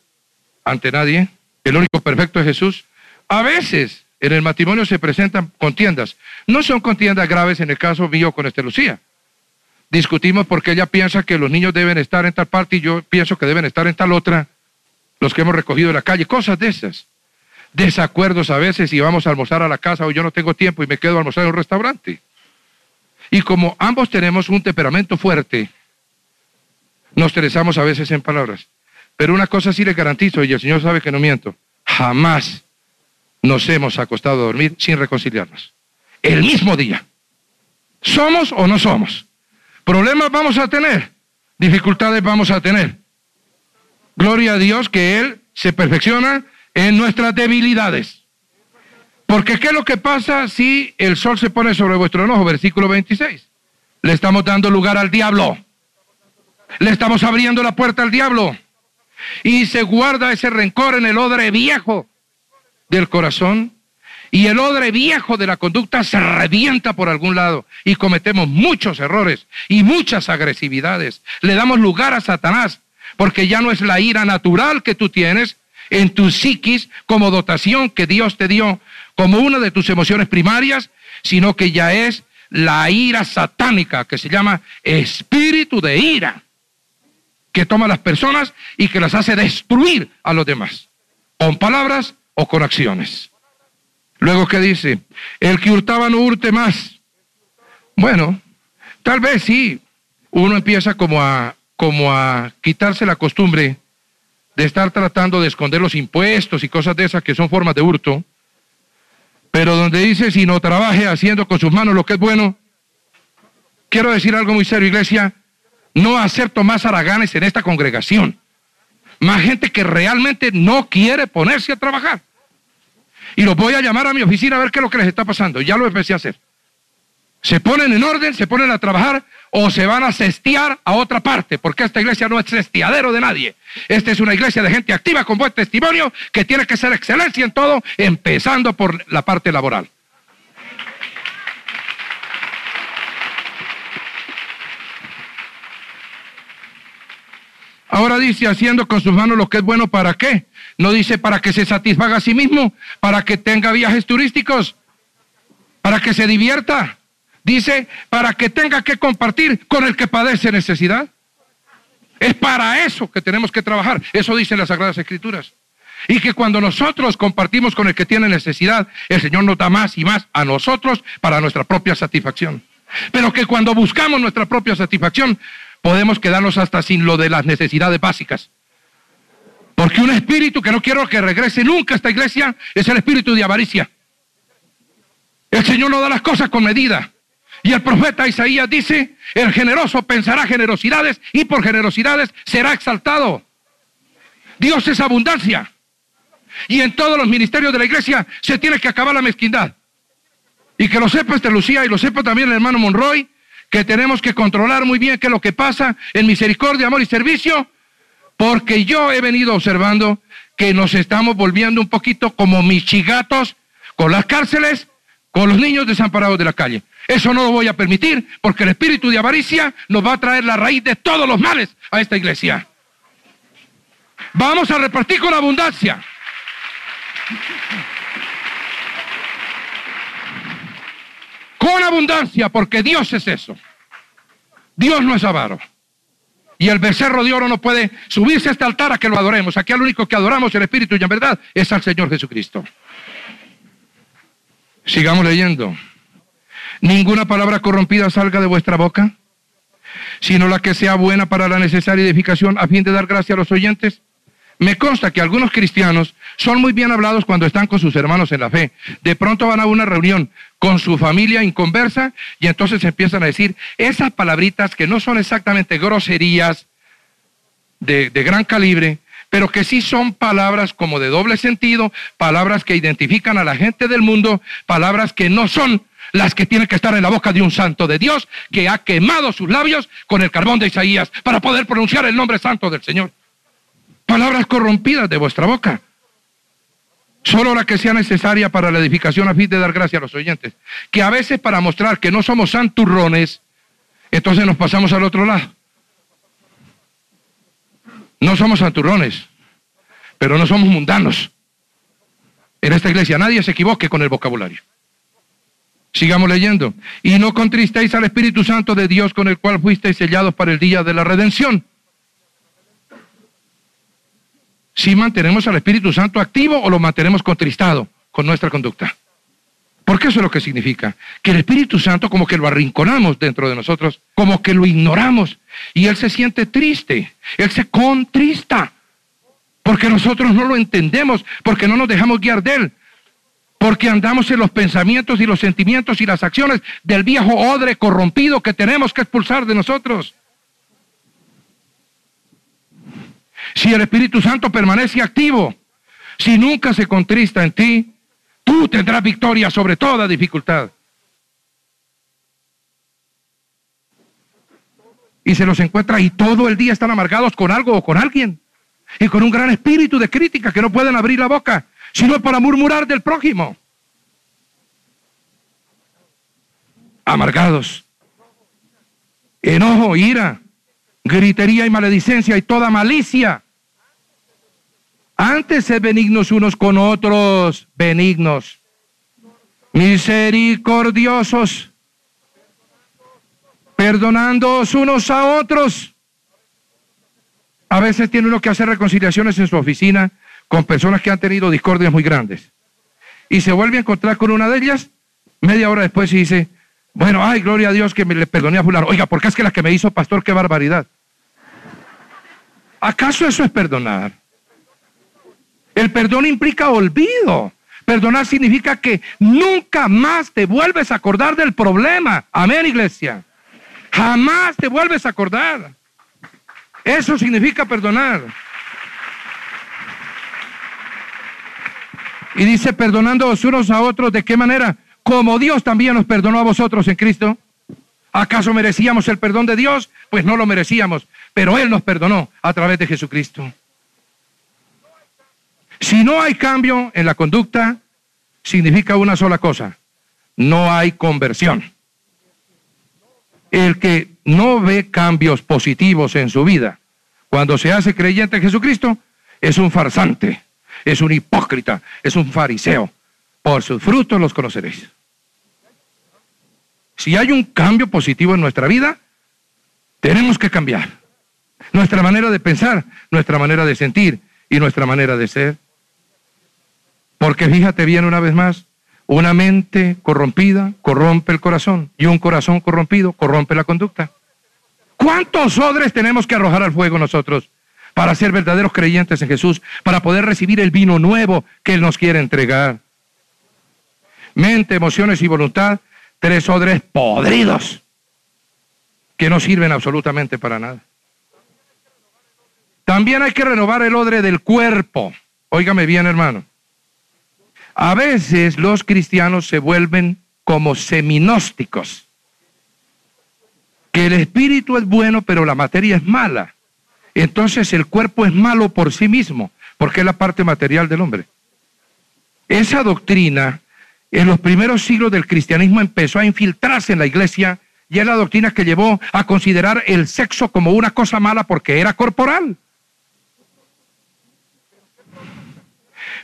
ante nadie. El único perfecto es Jesús. A veces en el matrimonio se presentan contiendas. No son contiendas graves en el caso mío con Este Lucía. Discutimos porque ella piensa que los niños deben estar en tal parte y yo pienso que deben estar en tal otra, los que hemos recogido de la calle, cosas de esas. Desacuerdos a veces y vamos a almorzar a la casa o yo no tengo tiempo y me quedo a almorzar en un restaurante. Y como ambos tenemos un temperamento fuerte, nos estresamos a veces en palabras. Pero una cosa sí le garantizo, y el Señor sabe que no miento, jamás nos hemos acostado a dormir sin reconciliarnos. El mismo día. ¿Somos o no somos? Problemas vamos a tener, dificultades vamos a tener. Gloria a Dios que Él se perfecciona en nuestras debilidades. Porque ¿qué es lo que pasa si el sol se pone sobre vuestro enojo? Versículo 26. Le estamos dando lugar al diablo. Le estamos abriendo la puerta al diablo. Y se guarda ese rencor en el odre viejo del corazón y el odre viejo de la conducta se revienta por algún lado y cometemos muchos errores y muchas agresividades. Le damos lugar a Satanás porque ya no es la ira natural que tú tienes en tu psiquis como dotación que Dios te dio como una de tus emociones primarias, sino que ya es la ira satánica que se llama espíritu de ira que toma a las personas y que las hace destruir a los demás con palabras o con acciones. Luego, ¿qué dice? El que hurtaba no hurte más. Bueno, tal vez sí, uno empieza como a, como a quitarse la costumbre de estar tratando de esconder los impuestos y cosas de esas que son formas de hurto, pero donde dice, si no trabaje haciendo con sus manos lo que es bueno, quiero decir algo muy serio, iglesia, no acepto más haraganes en esta congregación, más gente que realmente no quiere ponerse a trabajar y los voy a llamar a mi oficina a ver qué es lo que les está pasando. Ya lo empecé a hacer. Se ponen en orden, se ponen a trabajar o se van a cestear a otra parte, porque esta iglesia no es cesteadero de nadie. Esta es una iglesia de gente activa con buen testimonio que tiene que ser excelencia en todo, empezando por la parte laboral. Ahora dice, haciendo con sus manos lo que es bueno, ¿para qué? No dice para que se satisfaga a sí mismo, para que tenga viajes turísticos, para que se divierta. Dice para que tenga que compartir con el que padece necesidad. Es para eso que tenemos que trabajar. Eso dicen las Sagradas Escrituras. Y que cuando nosotros compartimos con el que tiene necesidad, el Señor nos da más y más a nosotros para nuestra propia satisfacción. Pero que cuando buscamos nuestra propia satisfacción, podemos quedarnos hasta sin lo de las necesidades básicas. Porque un espíritu que no quiero que regrese nunca a esta iglesia es el espíritu de avaricia. El Señor no da las cosas con medida. Y el profeta Isaías dice, el generoso pensará generosidades y por generosidades será exaltado. Dios es abundancia. Y en todos los ministerios de la iglesia se tiene que acabar la mezquindad. Y que lo sepa este Lucía y lo sepa también el hermano Monroy, que tenemos que controlar muy bien qué es lo que pasa en misericordia, amor y servicio, porque yo he venido observando que nos estamos volviendo un poquito como michigatos con las cárceles, con los niños desamparados de la calle. Eso no lo voy a permitir porque el espíritu de avaricia nos va a traer la raíz de todos los males a esta iglesia. Vamos a repartir con abundancia. Con abundancia, porque Dios es eso. Dios no es avaro. Y el becerro de oro no puede subirse a este altar a que lo adoremos. Aquí al único que adoramos el Espíritu y en verdad es al Señor Jesucristo. Sigamos leyendo. Ninguna palabra corrompida salga de vuestra boca, sino la que sea buena para la necesaria edificación a fin de dar gracia a los oyentes. Me consta que algunos cristianos son muy bien hablados cuando están con sus hermanos en la fe. De pronto van a una reunión con su familia inconversa y entonces empiezan a decir esas palabritas que no son exactamente groserías de, de gran calibre, pero que sí son palabras como de doble sentido, palabras que identifican a la gente del mundo, palabras que no son las que tienen que estar en la boca de un santo de Dios que ha quemado sus labios con el carbón de Isaías para poder pronunciar el nombre santo del Señor palabras corrompidas de vuestra boca. Solo la que sea necesaria para la edificación a fin de dar gracia a los oyentes. Que a veces para mostrar que no somos santurrones, entonces nos pasamos al otro lado. No somos santurrones, pero no somos mundanos. En esta iglesia nadie se equivoque con el vocabulario. Sigamos leyendo. Y no contristéis al Espíritu Santo de Dios con el cual fuisteis sellados para el día de la redención si mantenemos al Espíritu Santo activo o lo mantenemos contristado con nuestra conducta. Porque eso es lo que significa. Que el Espíritu Santo como que lo arrinconamos dentro de nosotros, como que lo ignoramos. Y Él se siente triste, Él se contrista. Porque nosotros no lo entendemos, porque no nos dejamos guiar de Él. Porque andamos en los pensamientos y los sentimientos y las acciones del viejo odre corrompido que tenemos que expulsar de nosotros. si el Espíritu Santo permanece activo, si nunca se contrista en ti, tú tendrás victoria sobre toda dificultad. Y se los encuentra y todo el día están amargados con algo o con alguien. Y con un gran espíritu de crítica que no pueden abrir la boca, sino para murmurar del prójimo. Amargados. Enojo, ira, gritería y maledicencia y toda malicia. Antes sed benignos unos con otros, benignos, misericordiosos, perdonándoos unos a otros. A veces tiene uno que hacer reconciliaciones en su oficina con personas que han tenido discordias muy grandes. Y se vuelve a encontrar con una de ellas, media hora después y dice, bueno, ay, gloria a Dios que me le perdoné a fulano. Oiga, porque es que la que me hizo pastor, qué barbaridad. ¿Acaso eso es perdonar? El perdón implica olvido. Perdonar significa que nunca más te vuelves a acordar del problema. Amén, iglesia. Jamás te vuelves a acordar. Eso significa perdonar. Y dice, perdonándoos unos a otros, ¿de qué manera? Como Dios también nos perdonó a vosotros en Cristo. ¿Acaso merecíamos el perdón de Dios? Pues no lo merecíamos, pero Él nos perdonó a través de Jesucristo. Si no hay cambio en la conducta, significa una sola cosa, no hay conversión. El que no ve cambios positivos en su vida cuando se hace creyente en Jesucristo es un farsante, es un hipócrita, es un fariseo. Por sus frutos los conoceréis. Si hay un cambio positivo en nuestra vida, tenemos que cambiar. Nuestra manera de pensar, nuestra manera de sentir y nuestra manera de ser. Porque fíjate bien una vez más, una mente corrompida corrompe el corazón y un corazón corrompido corrompe la conducta. ¿Cuántos odres tenemos que arrojar al fuego nosotros para ser verdaderos creyentes en Jesús, para poder recibir el vino nuevo que Él nos quiere entregar? Mente, emociones y voluntad, tres odres podridos que no sirven absolutamente para nada. También hay que renovar el odre del cuerpo. Óigame bien, hermano. A veces los cristianos se vuelven como seminósticos. Que el espíritu es bueno, pero la materia es mala. Entonces el cuerpo es malo por sí mismo, porque es la parte material del hombre. Esa doctrina en los primeros siglos del cristianismo empezó a infiltrarse en la iglesia y es la doctrina que llevó a considerar el sexo como una cosa mala porque era corporal.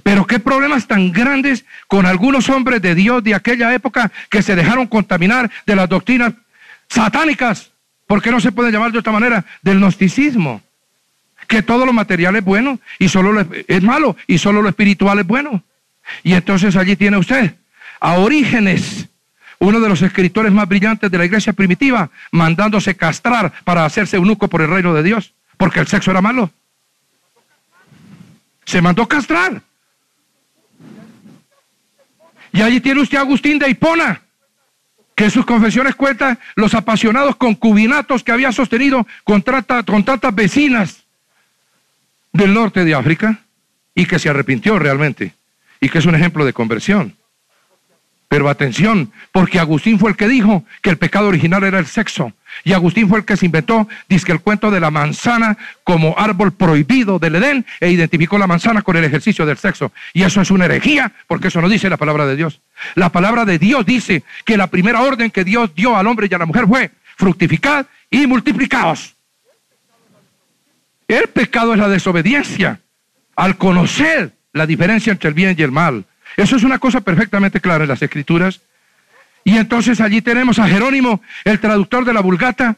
Pero qué problemas tan grandes con algunos hombres de Dios de aquella época que se dejaron contaminar de las doctrinas satánicas, porque no se puede llamar de otra manera, del gnosticismo. Que todo lo material es bueno y solo lo, es malo y solo lo espiritual es bueno. Y entonces allí tiene usted a Orígenes, uno de los escritores más brillantes de la iglesia primitiva, mandándose castrar para hacerse eunuco por el reino de Dios, porque el sexo era malo. Se mandó castrar. Y allí tiene usted a Agustín de Hipona, que en sus confesiones cuenta los apasionados concubinatos que había sostenido con, con tantas vecinas del norte de África y que se arrepintió realmente y que es un ejemplo de conversión. Pero atención, porque Agustín fue el que dijo que el pecado original era el sexo. Y Agustín fue el que se inventó, dice el cuento de la manzana como árbol prohibido del Edén e identificó la manzana con el ejercicio del sexo. Y eso es una herejía, porque eso no dice la palabra de Dios. La palabra de Dios dice que la primera orden que Dios dio al hombre y a la mujer fue fructificad y multiplicaos. El pecado es la desobediencia al conocer la diferencia entre el bien y el mal. Eso es una cosa perfectamente clara en las escrituras. Y entonces allí tenemos a Jerónimo, el traductor de la Vulgata,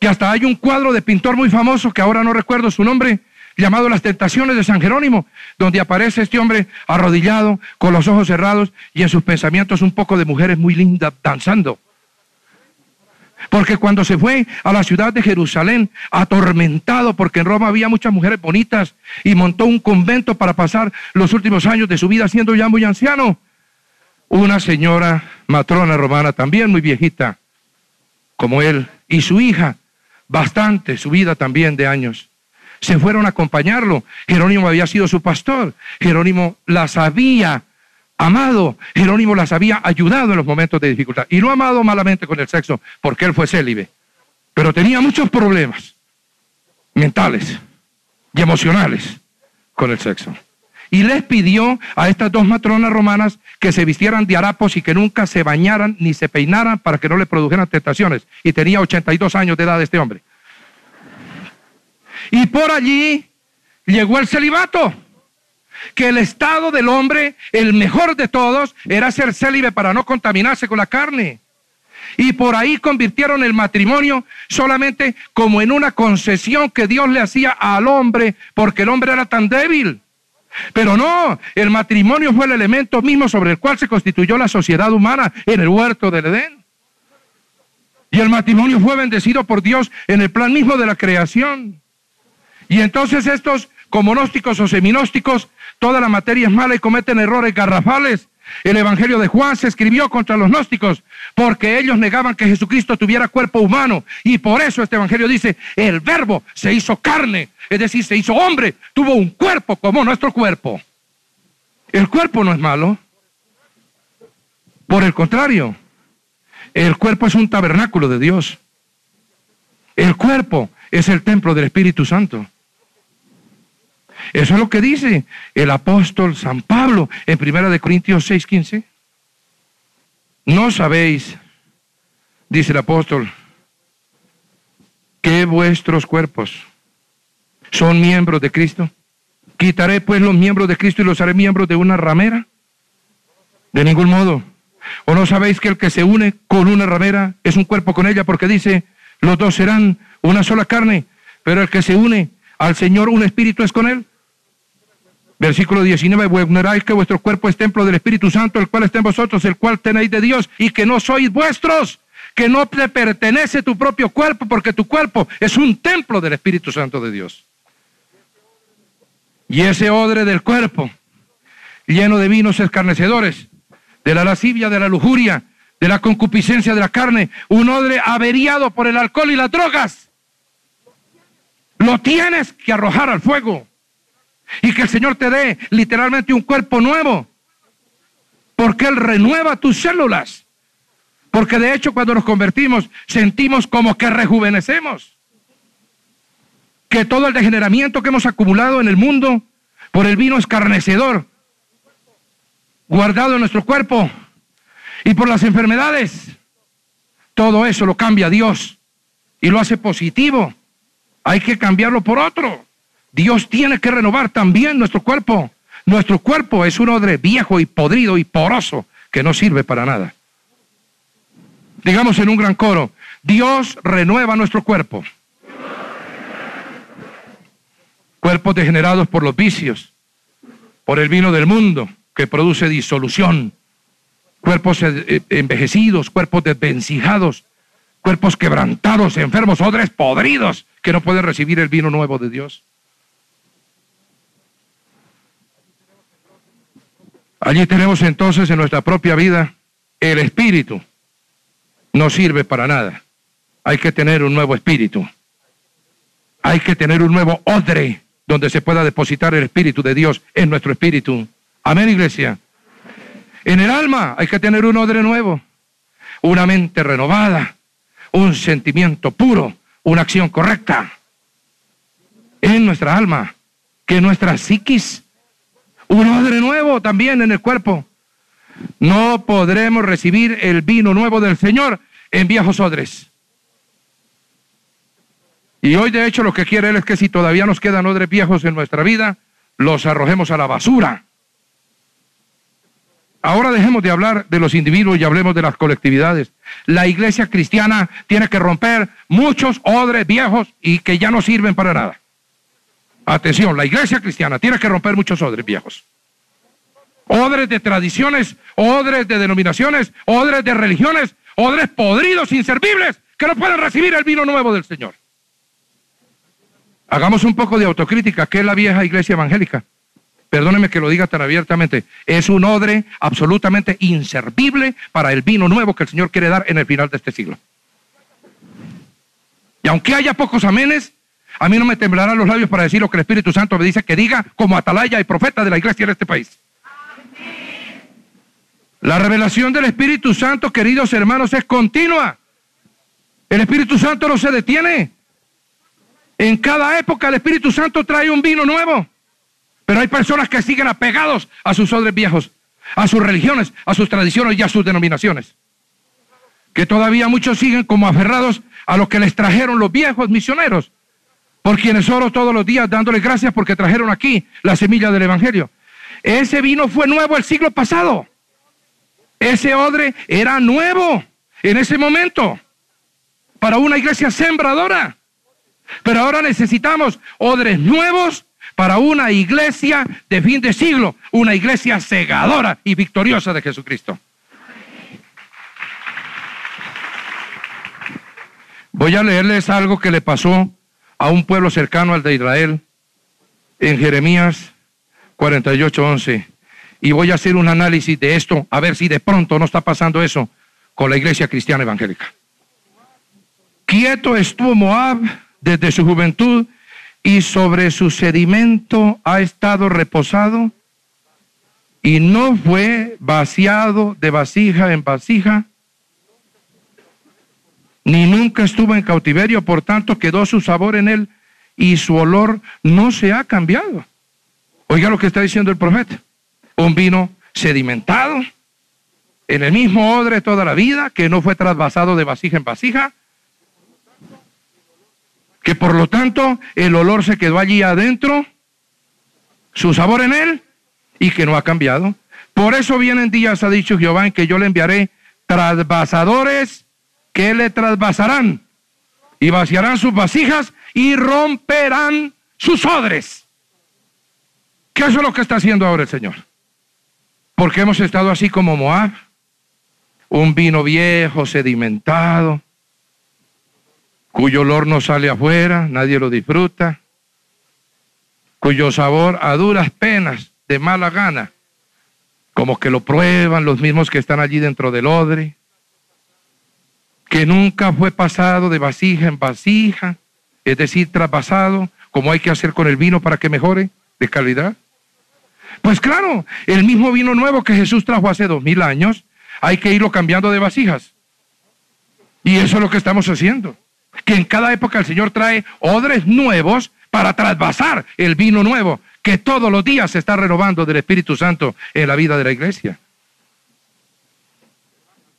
que hasta hay un cuadro de pintor muy famoso, que ahora no recuerdo su nombre, llamado Las Tentaciones de San Jerónimo, donde aparece este hombre arrodillado, con los ojos cerrados y en sus pensamientos un poco de mujeres muy lindas danzando. Porque cuando se fue a la ciudad de Jerusalén, atormentado, porque en Roma había muchas mujeres bonitas, y montó un convento para pasar los últimos años de su vida siendo ya muy anciano, una señora matrona romana, también muy viejita, como él, y su hija, bastante, su vida también de años, se fueron a acompañarlo. Jerónimo había sido su pastor, Jerónimo las había amado. Jerónimo las había ayudado en los momentos de dificultad. Y no amado malamente con el sexo, porque él fue célibe. Pero tenía muchos problemas mentales y emocionales con el sexo. Y les pidió a estas dos matronas romanas que se vistieran de harapos y que nunca se bañaran ni se peinaran para que no le produjeran tentaciones. Y tenía 82 años de edad este hombre. Y por allí llegó el celibato que el estado del hombre, el mejor de todos, era ser célibe para no contaminarse con la carne. Y por ahí convirtieron el matrimonio solamente como en una concesión que Dios le hacía al hombre, porque el hombre era tan débil. Pero no, el matrimonio fue el elemento mismo sobre el cual se constituyó la sociedad humana en el huerto del Edén. Y el matrimonio fue bendecido por Dios en el plan mismo de la creación. Y entonces estos, como gnósticos o seminósticos, Toda la materia es mala y cometen errores garrafales. El Evangelio de Juan se escribió contra los gnósticos porque ellos negaban que Jesucristo tuviera cuerpo humano. Y por eso este Evangelio dice, el verbo se hizo carne, es decir, se hizo hombre, tuvo un cuerpo como nuestro cuerpo. El cuerpo no es malo. Por el contrario, el cuerpo es un tabernáculo de Dios. El cuerpo es el templo del Espíritu Santo. Eso es lo que dice el apóstol San Pablo en 1 de Corintios 6:15. No sabéis, dice el apóstol, que vuestros cuerpos son miembros de Cristo. ¿Quitaré pues los miembros de Cristo y los haré miembros de una ramera? De ningún modo. ¿O no sabéis que el que se une con una ramera es un cuerpo con ella? Porque dice, los dos serán una sola carne, pero el que se une al Señor, un espíritu es con él. Versículo 19, ignoráis que vuestro cuerpo es templo del Espíritu Santo, el cual está en vosotros, el cual tenéis de Dios, y que no sois vuestros, que no te pertenece tu propio cuerpo, porque tu cuerpo es un templo del Espíritu Santo de Dios. Y ese odre del cuerpo, lleno de vinos escarnecedores, de la lascivia, de la lujuria, de la concupiscencia de la carne, un odre averiado por el alcohol y las drogas, lo tienes que arrojar al fuego. Y que el Señor te dé literalmente un cuerpo nuevo. Porque Él renueva tus células. Porque de hecho cuando nos convertimos sentimos como que rejuvenecemos. Que todo el degeneramiento que hemos acumulado en el mundo por el vino escarnecedor, guardado en nuestro cuerpo, y por las enfermedades, todo eso lo cambia Dios y lo hace positivo. Hay que cambiarlo por otro. Dios tiene que renovar también nuestro cuerpo. Nuestro cuerpo es un odre viejo y podrido y poroso que no sirve para nada. Digamos en un gran coro, Dios renueva nuestro cuerpo. Cuerpos degenerados por los vicios, por el vino del mundo que produce disolución, cuerpos eh, eh, envejecidos, cuerpos desvencijados, cuerpos quebrantados, enfermos, odres podridos que no pueden recibir el vino nuevo de Dios. Allí tenemos entonces en nuestra propia vida el espíritu. No sirve para nada. Hay que tener un nuevo espíritu. Hay que tener un nuevo odre donde se pueda depositar el espíritu de Dios en nuestro espíritu. Amén, iglesia. En el alma hay que tener un odre nuevo, una mente renovada, un sentimiento puro, una acción correcta. En nuestra alma, que nuestra psiquis un odre nuevo también en el cuerpo. No podremos recibir el vino nuevo del Señor en viejos odres. Y hoy de hecho lo que quiere Él es que si todavía nos quedan odres viejos en nuestra vida, los arrojemos a la basura. Ahora dejemos de hablar de los individuos y hablemos de las colectividades. La iglesia cristiana tiene que romper muchos odres viejos y que ya no sirven para nada. Atención, la iglesia cristiana tiene que romper muchos odres viejos. Odres de tradiciones, odres de denominaciones, odres de religiones, odres podridos, inservibles, que no pueden recibir el vino nuevo del Señor. Hagamos un poco de autocrítica. ¿Qué es la vieja iglesia evangélica? Perdóneme que lo diga tan abiertamente. Es un odre absolutamente inservible para el vino nuevo que el Señor quiere dar en el final de este siglo. Y aunque haya pocos amenes, a mí no me temblarán los labios para decir lo que el Espíritu Santo me dice que diga como atalaya y profeta de la iglesia en este país. La revelación del Espíritu Santo, queridos hermanos, es continua. El Espíritu Santo no se detiene. En cada época el Espíritu Santo trae un vino nuevo. Pero hay personas que siguen apegados a sus odres viejos, a sus religiones, a sus tradiciones y a sus denominaciones. Que todavía muchos siguen como aferrados a lo que les trajeron los viejos misioneros por quienes oro todos los días dándole gracias porque trajeron aquí la semilla del Evangelio. Ese vino fue nuevo el siglo pasado. Ese odre era nuevo en ese momento para una iglesia sembradora. Pero ahora necesitamos odres nuevos para una iglesia de fin de siglo, una iglesia segadora y victoriosa de Jesucristo. Voy a leerles algo que le pasó a un pueblo cercano al de Israel en Jeremías 48:11. Y voy a hacer un análisis de esto, a ver si de pronto no está pasando eso con la iglesia cristiana evangélica. Quieto estuvo Moab desde su juventud y sobre su sedimento ha estado reposado y no fue vaciado de vasija en vasija ni nunca estuvo en cautiverio, por tanto quedó su sabor en él y su olor no se ha cambiado. Oiga lo que está diciendo el profeta. Un vino sedimentado, en el mismo odre toda la vida, que no fue trasvasado de vasija en vasija, que por lo tanto el olor se quedó allí adentro, su sabor en él, y que no ha cambiado. Por eso vienen días, ha dicho Jehová, en que yo le enviaré trasvasadores que le trasvasarán y vaciarán sus vasijas y romperán sus odres. ¿Qué es lo que está haciendo ahora el Señor? Porque hemos estado así como Moab, un vino viejo, sedimentado, cuyo olor no sale afuera, nadie lo disfruta, cuyo sabor a duras penas, de mala gana, como que lo prueban los mismos que están allí dentro del odre, que nunca fue pasado de vasija en vasija, es decir, traspasado, como hay que hacer con el vino para que mejore de calidad. Pues claro, el mismo vino nuevo que Jesús trajo hace dos mil años, hay que irlo cambiando de vasijas. Y eso es lo que estamos haciendo. Que en cada época el Señor trae odres nuevos para trasvasar el vino nuevo que todos los días se está renovando del Espíritu Santo en la vida de la iglesia.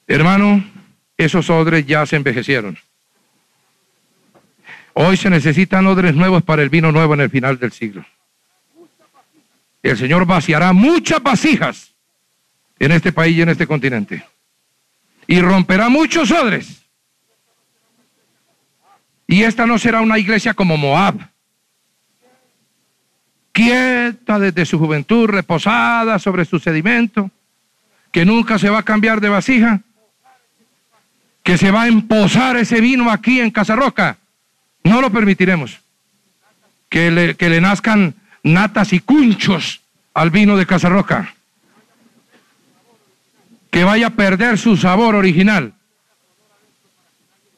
Hermano, esos odres ya se envejecieron. Hoy se necesitan odres nuevos para el vino nuevo en el final del siglo. El Señor vaciará muchas vasijas en este país y en este continente. Y romperá muchos odres. Y esta no será una iglesia como Moab, quieta desde su juventud, reposada sobre su sedimento, que nunca se va a cambiar de vasija, que se va a emposar ese vino aquí en Casarroca. No lo permitiremos. Que le, que le nazcan natas y cunchos al vino de Casarroca. Que vaya a perder su sabor original.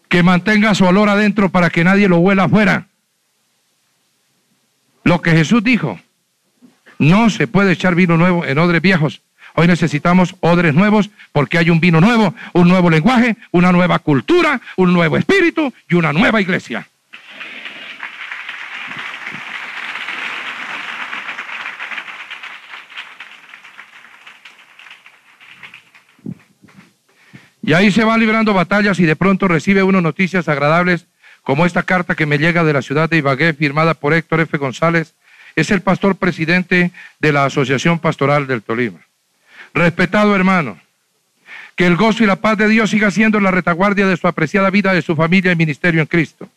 Que mantenga su olor adentro para que nadie lo huela afuera. Lo que Jesús dijo, no se puede echar vino nuevo en odres viejos. Hoy necesitamos odres nuevos porque hay un vino nuevo, un nuevo lenguaje, una nueva cultura, un nuevo espíritu y una nueva iglesia. Y ahí se van librando batallas y de pronto recibe uno noticias agradables como esta carta que me llega de la ciudad de Ibagué, firmada por Héctor F. González, es el pastor presidente de la Asociación Pastoral del Tolima. Respetado hermano, que el gozo y la paz de Dios siga siendo la retaguardia de su apreciada vida, de su familia y ministerio en Cristo.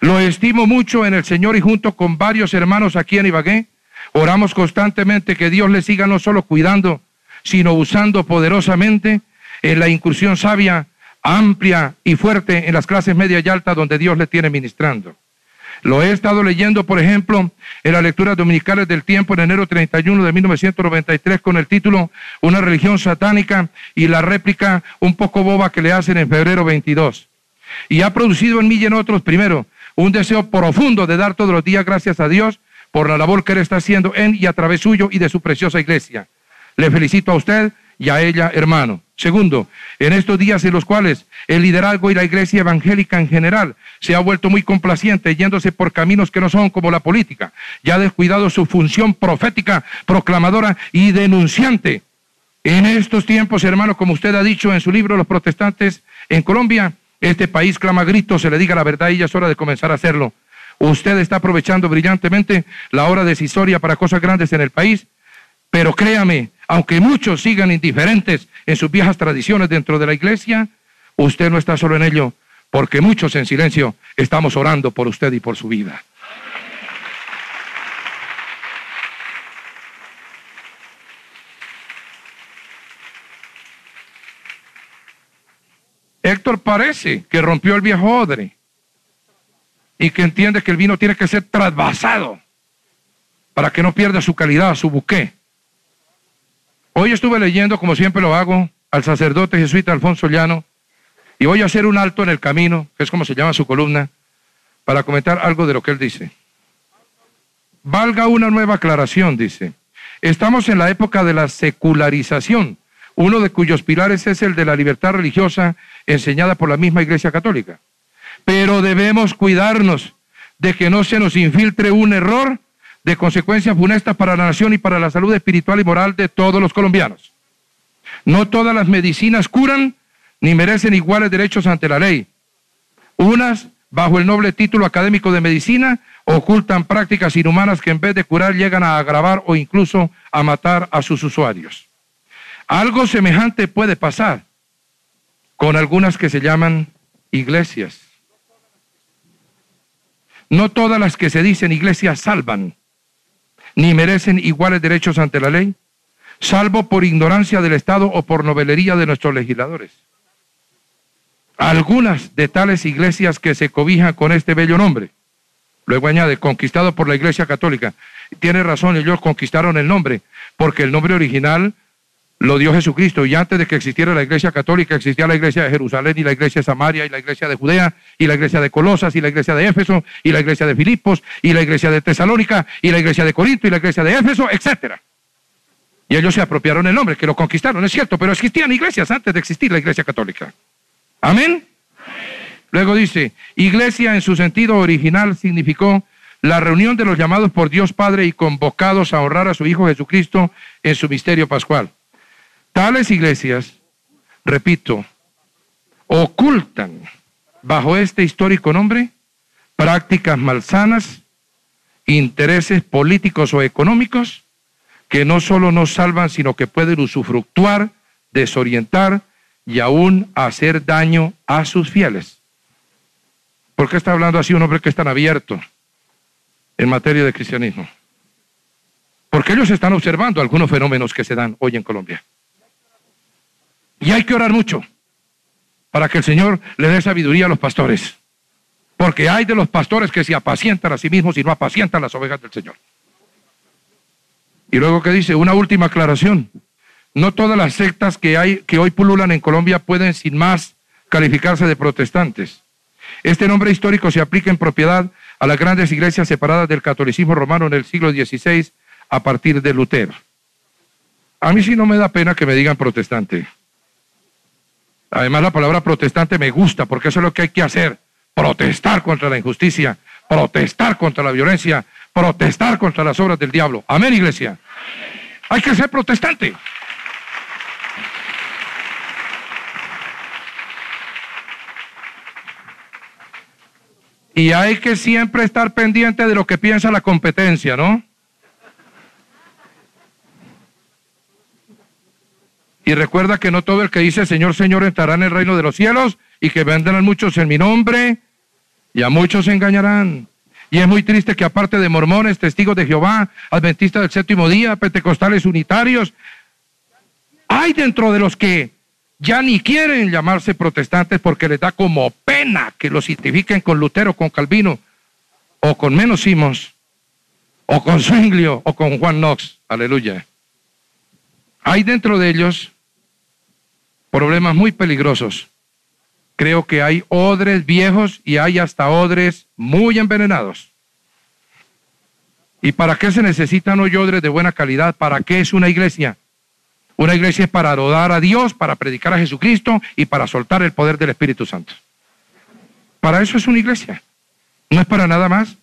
Lo estimo mucho en el Señor y junto con varios hermanos aquí en Ibagué, oramos constantemente que Dios le siga no solo cuidando, sino usando poderosamente en la incursión sabia amplia y fuerte en las clases media y alta donde Dios le tiene ministrando. Lo he estado leyendo, por ejemplo, en las lecturas dominicales del tiempo en enero 31 de 1993 con el título Una religión satánica y la réplica un poco boba que le hacen en febrero 22. Y ha producido en mí y en otros, primero, un deseo profundo de dar todos los días gracias a Dios por la labor que Él está haciendo en y a través suyo y de su preciosa iglesia. Le felicito a usted y a ella, hermano. Segundo, en estos días en los cuales el liderazgo y la iglesia evangélica en general se ha vuelto muy complaciente, yéndose por caminos que no son como la política, ya ha descuidado su función profética, proclamadora y denunciante. En estos tiempos, hermano, como usted ha dicho en su libro Los protestantes en Colombia, este país clama gritos, se le diga la verdad y ya es hora de comenzar a hacerlo. Usted está aprovechando brillantemente la hora decisoria para cosas grandes en el país, pero créame, aunque muchos sigan indiferentes en sus viejas tradiciones dentro de la iglesia, usted no está solo en ello, porque muchos en silencio estamos orando por usted y por su vida. Héctor parece que rompió el viejo odre y que entiende que el vino tiene que ser trasvasado para que no pierda su calidad, su buque. Hoy estuve leyendo, como siempre lo hago, al sacerdote jesuita Alfonso Llano, y voy a hacer un alto en el camino, que es como se llama su columna, para comentar algo de lo que él dice. Valga una nueva aclaración, dice. Estamos en la época de la secularización, uno de cuyos pilares es el de la libertad religiosa enseñada por la misma Iglesia Católica. Pero debemos cuidarnos de que no se nos infiltre un error de consecuencias funestas para la nación y para la salud espiritual y moral de todos los colombianos. No todas las medicinas curan ni merecen iguales derechos ante la ley. Unas, bajo el noble título académico de medicina, ocultan prácticas inhumanas que en vez de curar llegan a agravar o incluso a matar a sus usuarios. Algo semejante puede pasar con algunas que se llaman iglesias. No todas las que se dicen iglesias salvan ni merecen iguales derechos ante la ley, salvo por ignorancia del Estado o por novelería de nuestros legisladores. Algunas de tales iglesias que se cobijan con este bello nombre, luego añade, conquistado por la Iglesia Católica. Tiene razón, ellos conquistaron el nombre, porque el nombre original lo dio Jesucristo. Y antes de que existiera la iglesia católica, existía la iglesia de Jerusalén y la iglesia de Samaria y la iglesia de Judea y la iglesia de Colosas y la iglesia de Éfeso y la iglesia de Filipos y la iglesia de Tesalónica y la iglesia de Corinto y la iglesia de Éfeso, etcétera. Y ellos se apropiaron el nombre, que lo conquistaron, es cierto, pero existían iglesias antes de existir la iglesia católica. Amén. Luego dice, iglesia en su sentido original significó la reunión de los llamados por Dios Padre y convocados a honrar a su Hijo Jesucristo en su misterio pascual. Tales iglesias, repito, ocultan bajo este histórico nombre prácticas malsanas, intereses políticos o económicos que no solo nos salvan, sino que pueden usufructuar, desorientar y aún hacer daño a sus fieles. ¿Por qué está hablando así un hombre que es tan abierto en materia de cristianismo? Porque ellos están observando algunos fenómenos que se dan hoy en Colombia. Y hay que orar mucho para que el Señor le dé sabiduría a los pastores. Porque hay de los pastores que se apacientan a sí mismos y no apacientan las ovejas del Señor. Y luego que dice, una última aclaración. No todas las sectas que hay que hoy pululan en Colombia pueden sin más calificarse de protestantes. Este nombre histórico se aplica en propiedad a las grandes iglesias separadas del catolicismo romano en el siglo XVI a partir de Lutero. A mí sí no me da pena que me digan protestante. Además la palabra protestante me gusta porque eso es lo que hay que hacer. Protestar contra la injusticia, protestar contra la violencia, protestar contra las obras del diablo. Amén, iglesia. Hay que ser protestante. Y hay que siempre estar pendiente de lo que piensa la competencia, ¿no? Y recuerda que no todo el que dice Señor, Señor entrará en el reino de los cielos y que vendrán muchos en mi nombre y a muchos se engañarán. Y es muy triste que aparte de mormones, testigos de Jehová, adventistas del séptimo día, pentecostales unitarios, hay dentro de los que ya ni quieren llamarse protestantes porque les da como pena que los identifiquen con Lutero, con Calvino, o con menos Simons, o con Zwinglio, o con Juan Knox. Aleluya. Hay dentro de ellos problemas muy peligrosos creo que hay odres viejos y hay hasta odres muy envenenados. ¿Y para qué se necesitan hoy odres de buena calidad? ¿Para qué es una iglesia? Una iglesia es para adorar a Dios, para predicar a Jesucristo y para soltar el poder del Espíritu Santo. Para eso es una iglesia. No es para nada más.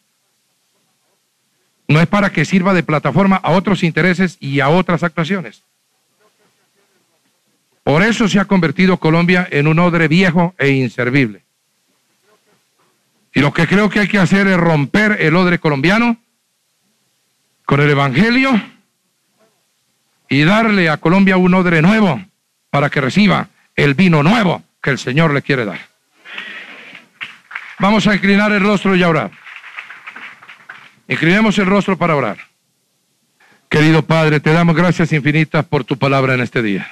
No es para que sirva de plataforma a otros intereses y a otras actuaciones. Por eso se ha convertido Colombia en un odre viejo e inservible. Y lo que creo que hay que hacer es romper el odre colombiano con el Evangelio y darle a Colombia un odre nuevo para que reciba el vino nuevo que el Señor le quiere dar. Vamos a inclinar el rostro y a orar. Inclinemos el rostro para orar. Querido Padre, te damos gracias infinitas por tu palabra en este día.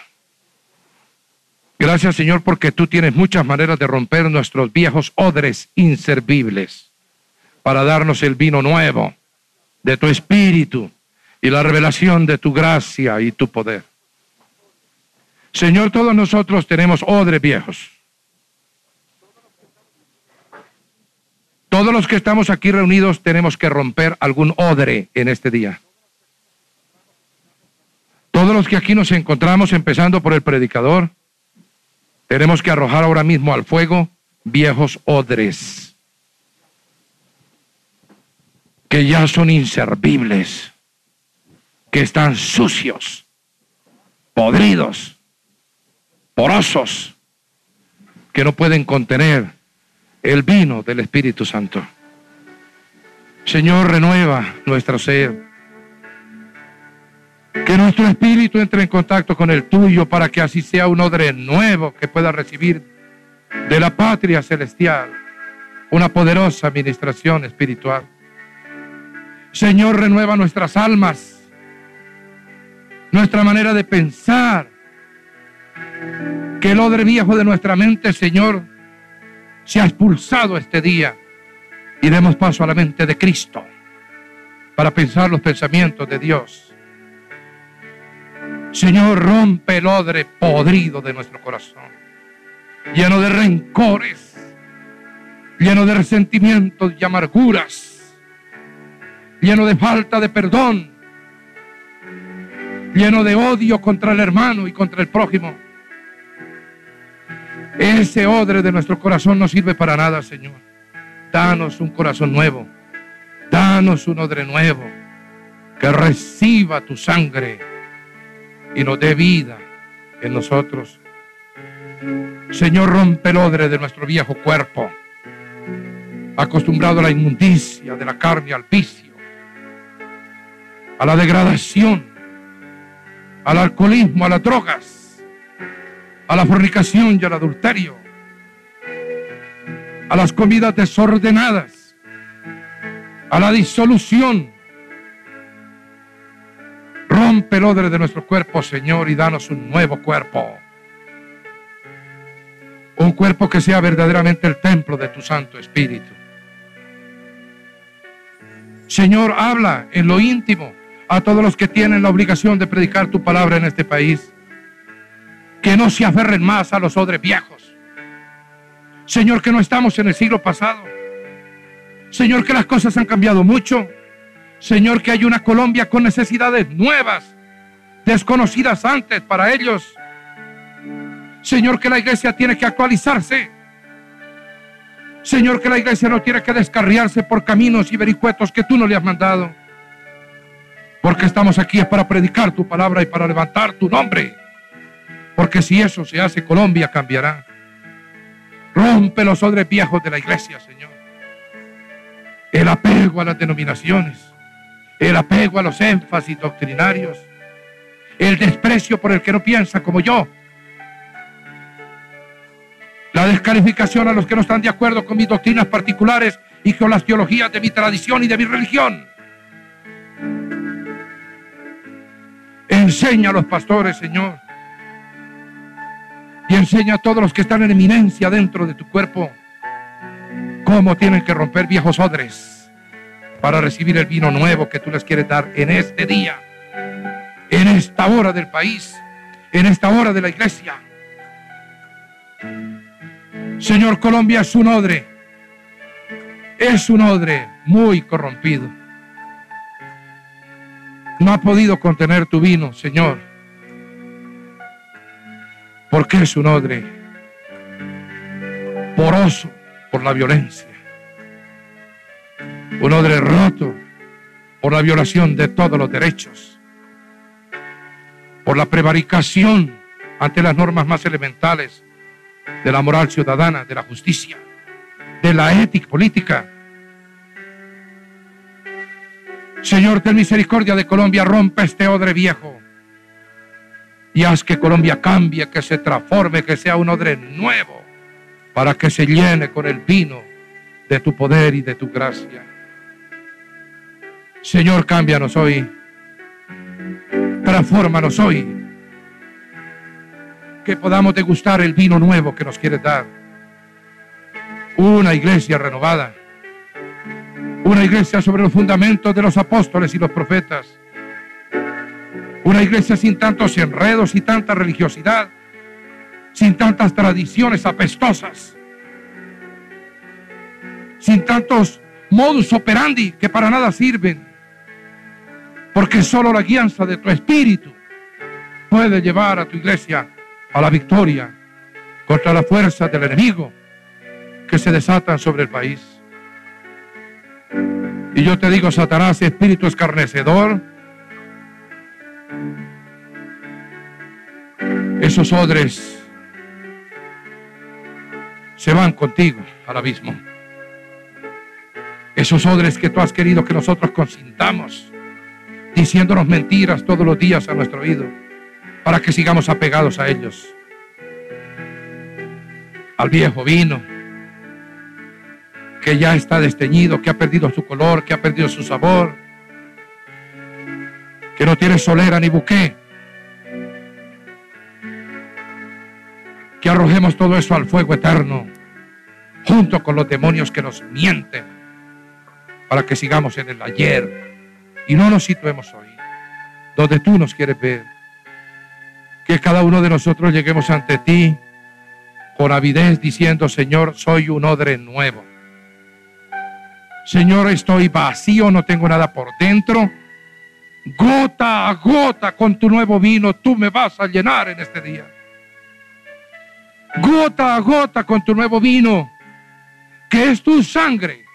Gracias Señor porque tú tienes muchas maneras de romper nuestros viejos odres inservibles para darnos el vino nuevo de tu espíritu y la revelación de tu gracia y tu poder. Señor, todos nosotros tenemos odres viejos. Todos los que estamos aquí reunidos tenemos que romper algún odre en este día. Todos los que aquí nos encontramos, empezando por el predicador, tenemos que arrojar ahora mismo al fuego viejos odres que ya son inservibles, que están sucios, podridos, porosos, que no pueden contener el vino del Espíritu Santo. Señor, renueva nuestro ser que nuestro espíritu entre en contacto con el tuyo para que así sea un odre nuevo que pueda recibir de la patria celestial una poderosa administración espiritual. Señor, renueva nuestras almas, nuestra manera de pensar. Que el odre viejo de nuestra mente, Señor, sea expulsado este día y demos paso a la mente de Cristo para pensar los pensamientos de Dios Señor, rompe el odre podrido de nuestro corazón, lleno de rencores, lleno de resentimientos y amarguras, lleno de falta de perdón, lleno de odio contra el hermano y contra el prójimo. Ese odre de nuestro corazón no sirve para nada, Señor. Danos un corazón nuevo. Danos un odre nuevo que reciba tu sangre y nos dé vida en nosotros. Señor, rompe el odre de nuestro viejo cuerpo, acostumbrado a la inmundicia de la carne, al vicio, a la degradación, al alcoholismo, a las drogas, a la fornicación y al adulterio, a las comidas desordenadas, a la disolución. Rompe el odre de nuestro cuerpo, Señor, y danos un nuevo cuerpo. Un cuerpo que sea verdaderamente el templo de tu Santo Espíritu. Señor, habla en lo íntimo a todos los que tienen la obligación de predicar tu palabra en este país. Que no se aferren más a los odres viejos. Señor, que no estamos en el siglo pasado. Señor, que las cosas han cambiado mucho. Señor, que hay una Colombia con necesidades nuevas, desconocidas antes para ellos. Señor, que la iglesia tiene que actualizarse. Señor, que la iglesia no tiene que descarriarse por caminos y vericuetos que tú no le has mandado. Porque estamos aquí es para predicar tu palabra y para levantar tu nombre. Porque si eso se hace, Colombia cambiará. Rompe los odres viejos de la iglesia, Señor. El apego a las denominaciones. El apego a los énfasis doctrinarios. El desprecio por el que no piensa como yo la descalificación a los que no están de acuerdo con mis doctrinas particulares y con las teologías de mi tradición y de mi religión. Enseña a los pastores, Señor. Y enseña a todos los que están en eminencia dentro de tu cuerpo cómo tienen que romper viejos odres para recibir el vino nuevo que tú les quieres dar en este día, en esta hora del país, en esta hora de la iglesia. Señor, Colombia es un odre. Es un odre muy corrompido. No ha podido contener tu vino, Señor. Porque es un odre poroso por la violencia. Un odre roto por la violación de todos los derechos. Por la prevaricación ante las normas más elementales de la moral ciudadana, de la justicia, de la ética política. Señor, ten misericordia de Colombia, rompe este odre viejo y haz que Colombia cambie, que se transforme, que sea un odre nuevo, para que se llene con el vino de tu poder y de tu gracia. Señor, cámbianos hoy, transfórmanos hoy que podamos degustar el vino nuevo que nos quieres dar. Una iglesia renovada. Una iglesia sobre los fundamentos de los apóstoles y los profetas. Una iglesia sin tantos enredos y tanta religiosidad. Sin tantas tradiciones apestosas. Sin tantos modus operandi que para nada sirven. Porque solo la guianza de tu espíritu puede llevar a tu iglesia a la victoria contra la fuerza del enemigo que se desatan sobre el país. Y yo te digo, Satanás, espíritu escarnecedor, esos odres se van contigo al abismo. Esos odres que tú has querido que nosotros consintamos, diciéndonos mentiras todos los días a nuestro oído para que sigamos apegados a ellos. Al viejo vino, que ya está desteñido, que ha perdido su color, que ha perdido su sabor, que no tiene solera ni buque. Que arrojemos todo eso al fuego eterno, junto con los demonios que nos mienten, para que sigamos en el ayer y no nos situemos hoy, donde tú nos quieres ver que cada uno de nosotros lleguemos ante ti con avidez diciendo, Señor, soy un odre nuevo. Señor, estoy vacío, no tengo nada por dentro. Gota a gota con tu nuevo vino, tú me vas a llenar en este día. gota a gota con tu nuevo vino, que es tu sangre,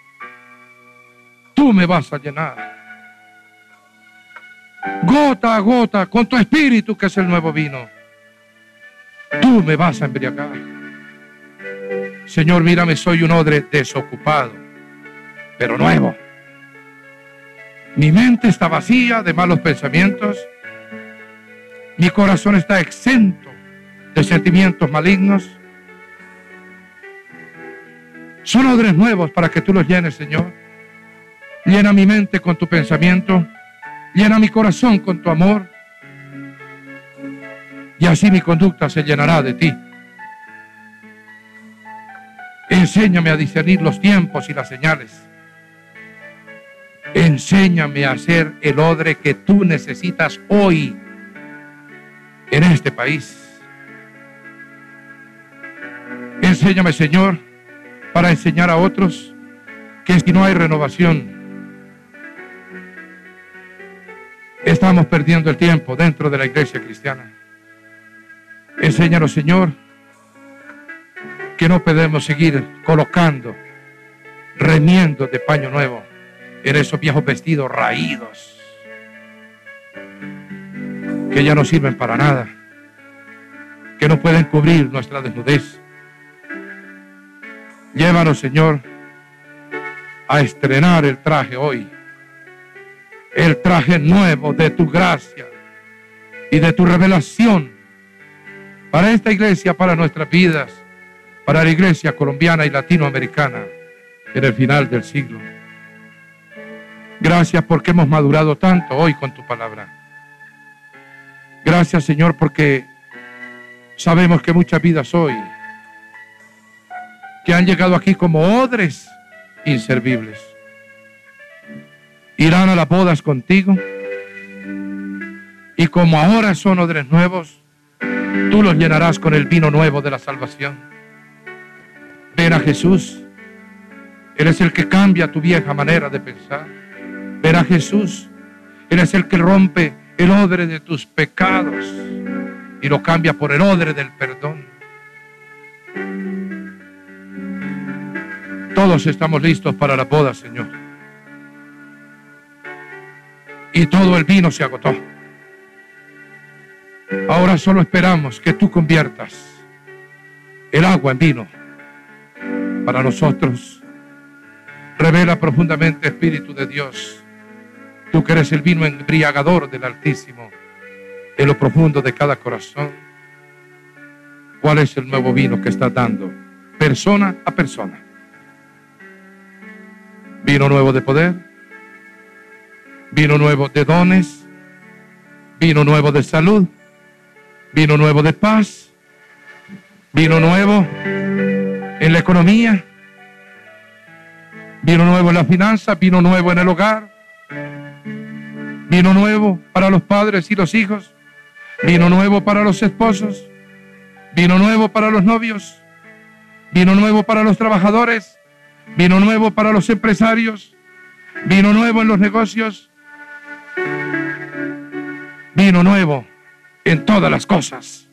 tú me vas a llenar. Gota a gota con tu espíritu, que es el nuevo vino, tú me vas a embriagar. Señor, mírame, soy un odre desocupado, pero nuevo. Mi mente está vacía de malos pensamientos. Mi corazón está exento de sentimientos malignos. Son odres nuevos para que tú los llenes, Señor. Llena mi mente con tu pensamiento. Llena mi corazón con tu amor. Y así mi conducta se llenará de ti. Enséñame a discernir los tiempos y las señales. Enséñame a ser el odre que tú necesitas hoy en este país. Enséñame, Señor, para enseñar a otros que si no hay renovación, estamos perdiendo el tiempo dentro de la iglesia cristiana. Enséñanos, Señor, que no podemos seguir colocando remiendos de paño nuevo en esos viejos vestidos raídos que ya no sirven para nada, que no pueden cubrir nuestra desnudez. Llévanos, Señor, a estrenar el traje hoy, el traje nuevo de tu gracia y de tu revelación para esta iglesia, para nuestras vidas, para la iglesia colombiana y latinoamericana en el final del siglo. Gracias porque hemos madurado tanto hoy con tu palabra. Gracias Señor porque sabemos que muchas vidas hoy que han llegado aquí como odres inservibles irán a las bodas contigo y como ahora son odres nuevos, tú los llenarás con el vino nuevo de la salvación. Ven a Jesús, Él es el que cambia tu vieja manera de pensar. Ven a Jesús, Él es el que rompe el odre de tus pecados y lo cambia por el odre del perdón. Todos estamos listos para la boda, Señor. Y todo el vino se agotó. Ahora solo esperamos que tú conviertas el agua en vino para nosotros. Revela profundamente, Espíritu de Dios, Tú que eres el vino embriagador del Altísimo, en lo profundo de cada corazón. ¿Cuál es el nuevo vino que estás dando? Persona a persona. Vino nuevo de poder, vino nuevo de dones, vino nuevo de salud, vino nuevo de paz, vino nuevo en la economía, vino nuevo en la finanza, vino nuevo en el hogar, Vino nuevo para los padres y los hijos. Vino nuevo para los esposos. Vino nuevo para los novios. Vino nuevo para los trabajadores. Vino nuevo para los empresarios. Vino nuevo en los negocios. Vino nuevo en todas las cosas.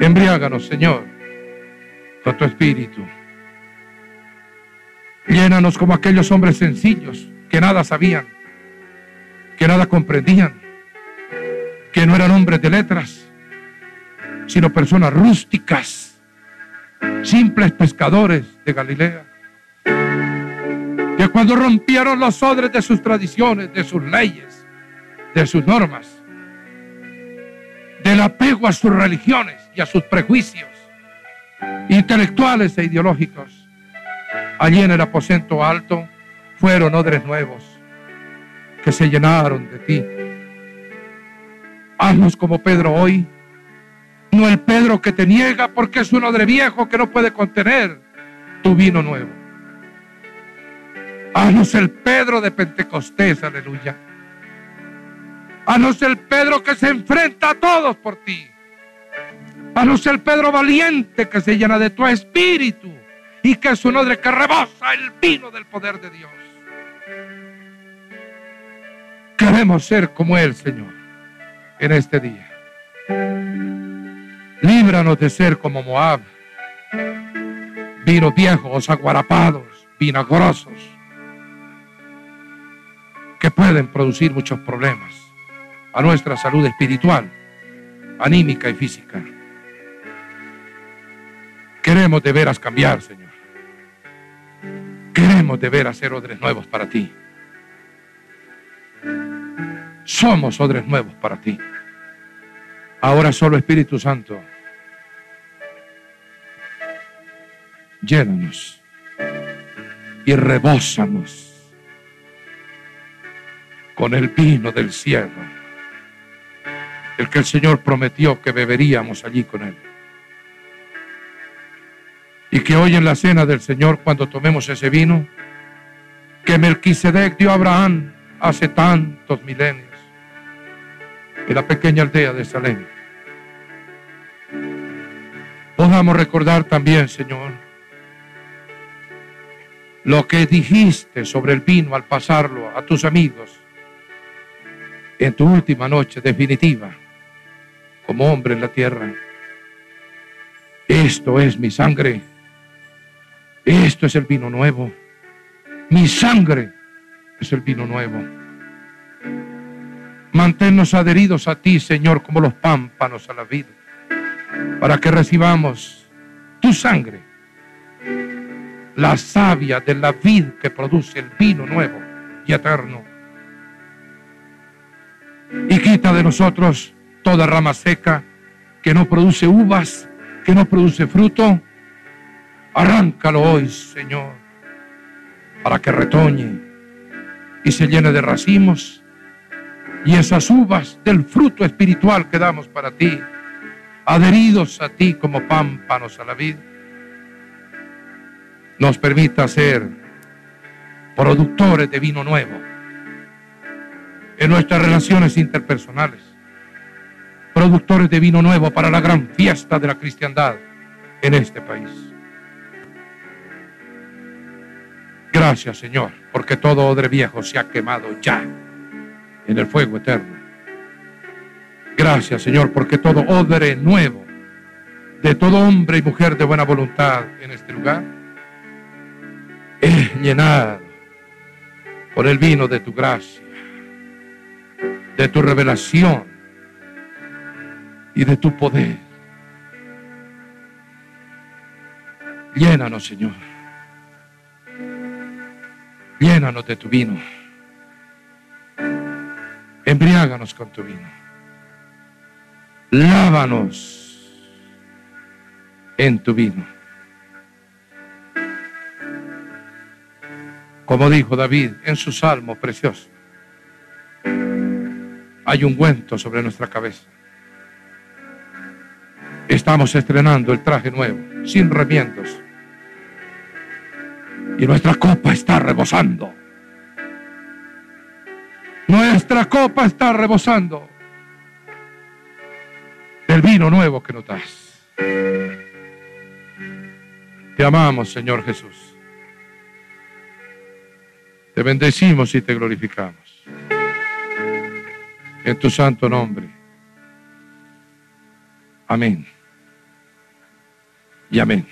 Embriáganos, Señor, con tu espíritu. Llénanos como aquellos hombres sencillos que nada sabían que nada comprendían, que no eran hombres de letras, sino personas rústicas, simples pescadores de Galilea, que cuando rompieron los odres de sus tradiciones, de sus leyes, de sus normas, del apego a sus religiones y a sus prejuicios intelectuales e ideológicos, allí en el aposento alto fueron odres nuevos que se llenaron de ti. Haznos como Pedro hoy, no el Pedro que te niega porque es un odre viejo que no puede contener tu vino nuevo. Haznos el Pedro de Pentecostés, aleluya. Haznos el Pedro que se enfrenta a todos por ti. Haznos el Pedro valiente que se llena de tu espíritu y que es un odre que rebosa el vino del poder de Dios. Queremos ser como Él, Señor, en este día. Líbranos de ser como Moab, vinos viejos, aguarapados, vinagrosos, que pueden producir muchos problemas a nuestra salud espiritual, anímica y física. Queremos de veras cambiar, Señor. Queremos de veras ser odres nuevos para ti. Somos odres nuevos para ti. Ahora solo Espíritu Santo, llénanos y rebósanos con el vino del cielo, el que el Señor prometió que beberíamos allí con Él. Y que hoy en la cena del Señor, cuando tomemos ese vino, que Melquisedec dio a Abraham hace tantos milenios, en la pequeña aldea de Salem. Podamos recordar también, Señor, lo que dijiste sobre el vino al pasarlo a tus amigos en tu última noche definitiva como hombre en la tierra. Esto es mi sangre. Esto es el vino nuevo. Mi sangre es el vino nuevo. Manténnos adheridos a ti, Señor, como los pámpanos a la vida, para que recibamos tu sangre, la savia de la vid que produce el vino nuevo y eterno. Y quita de nosotros toda rama seca que no produce uvas, que no produce fruto. Arráncalo hoy, Señor, para que retoñe y se llene de racimos y esas uvas del fruto espiritual que damos para ti, adheridos a ti como pámpanos a la vida, nos permita ser productores de vino nuevo en nuestras relaciones interpersonales, productores de vino nuevo para la gran fiesta de la cristiandad en este país. Gracias Señor, porque todo odre viejo se ha quemado ya en el fuego eterno. Gracias, Señor, porque todo odre nuevo de todo hombre y mujer de buena voluntad en este lugar es llenado por el vino de tu gracia, de tu revelación y de tu poder. Llénanos, Señor. Llénanos de tu vino embriáganos con tu vino. Lávanos en tu vino. Como dijo David en su salmo precioso, hay un ungüento sobre nuestra cabeza. Estamos estrenando el traje nuevo, sin remiendos. Y nuestra copa está rebosando. Nuestra copa está rebosando del vino nuevo que nos das. Te amamos, Señor Jesús. Te bendecimos y te glorificamos. En tu santo nombre. Amén. Y amén.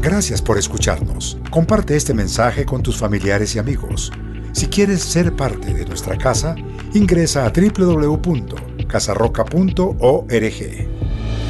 Gracias por escucharnos. Comparte este mensaje con tus familiares y amigos. Si quieres ser parte de nuestra casa, ingresa a www.casarroca.org.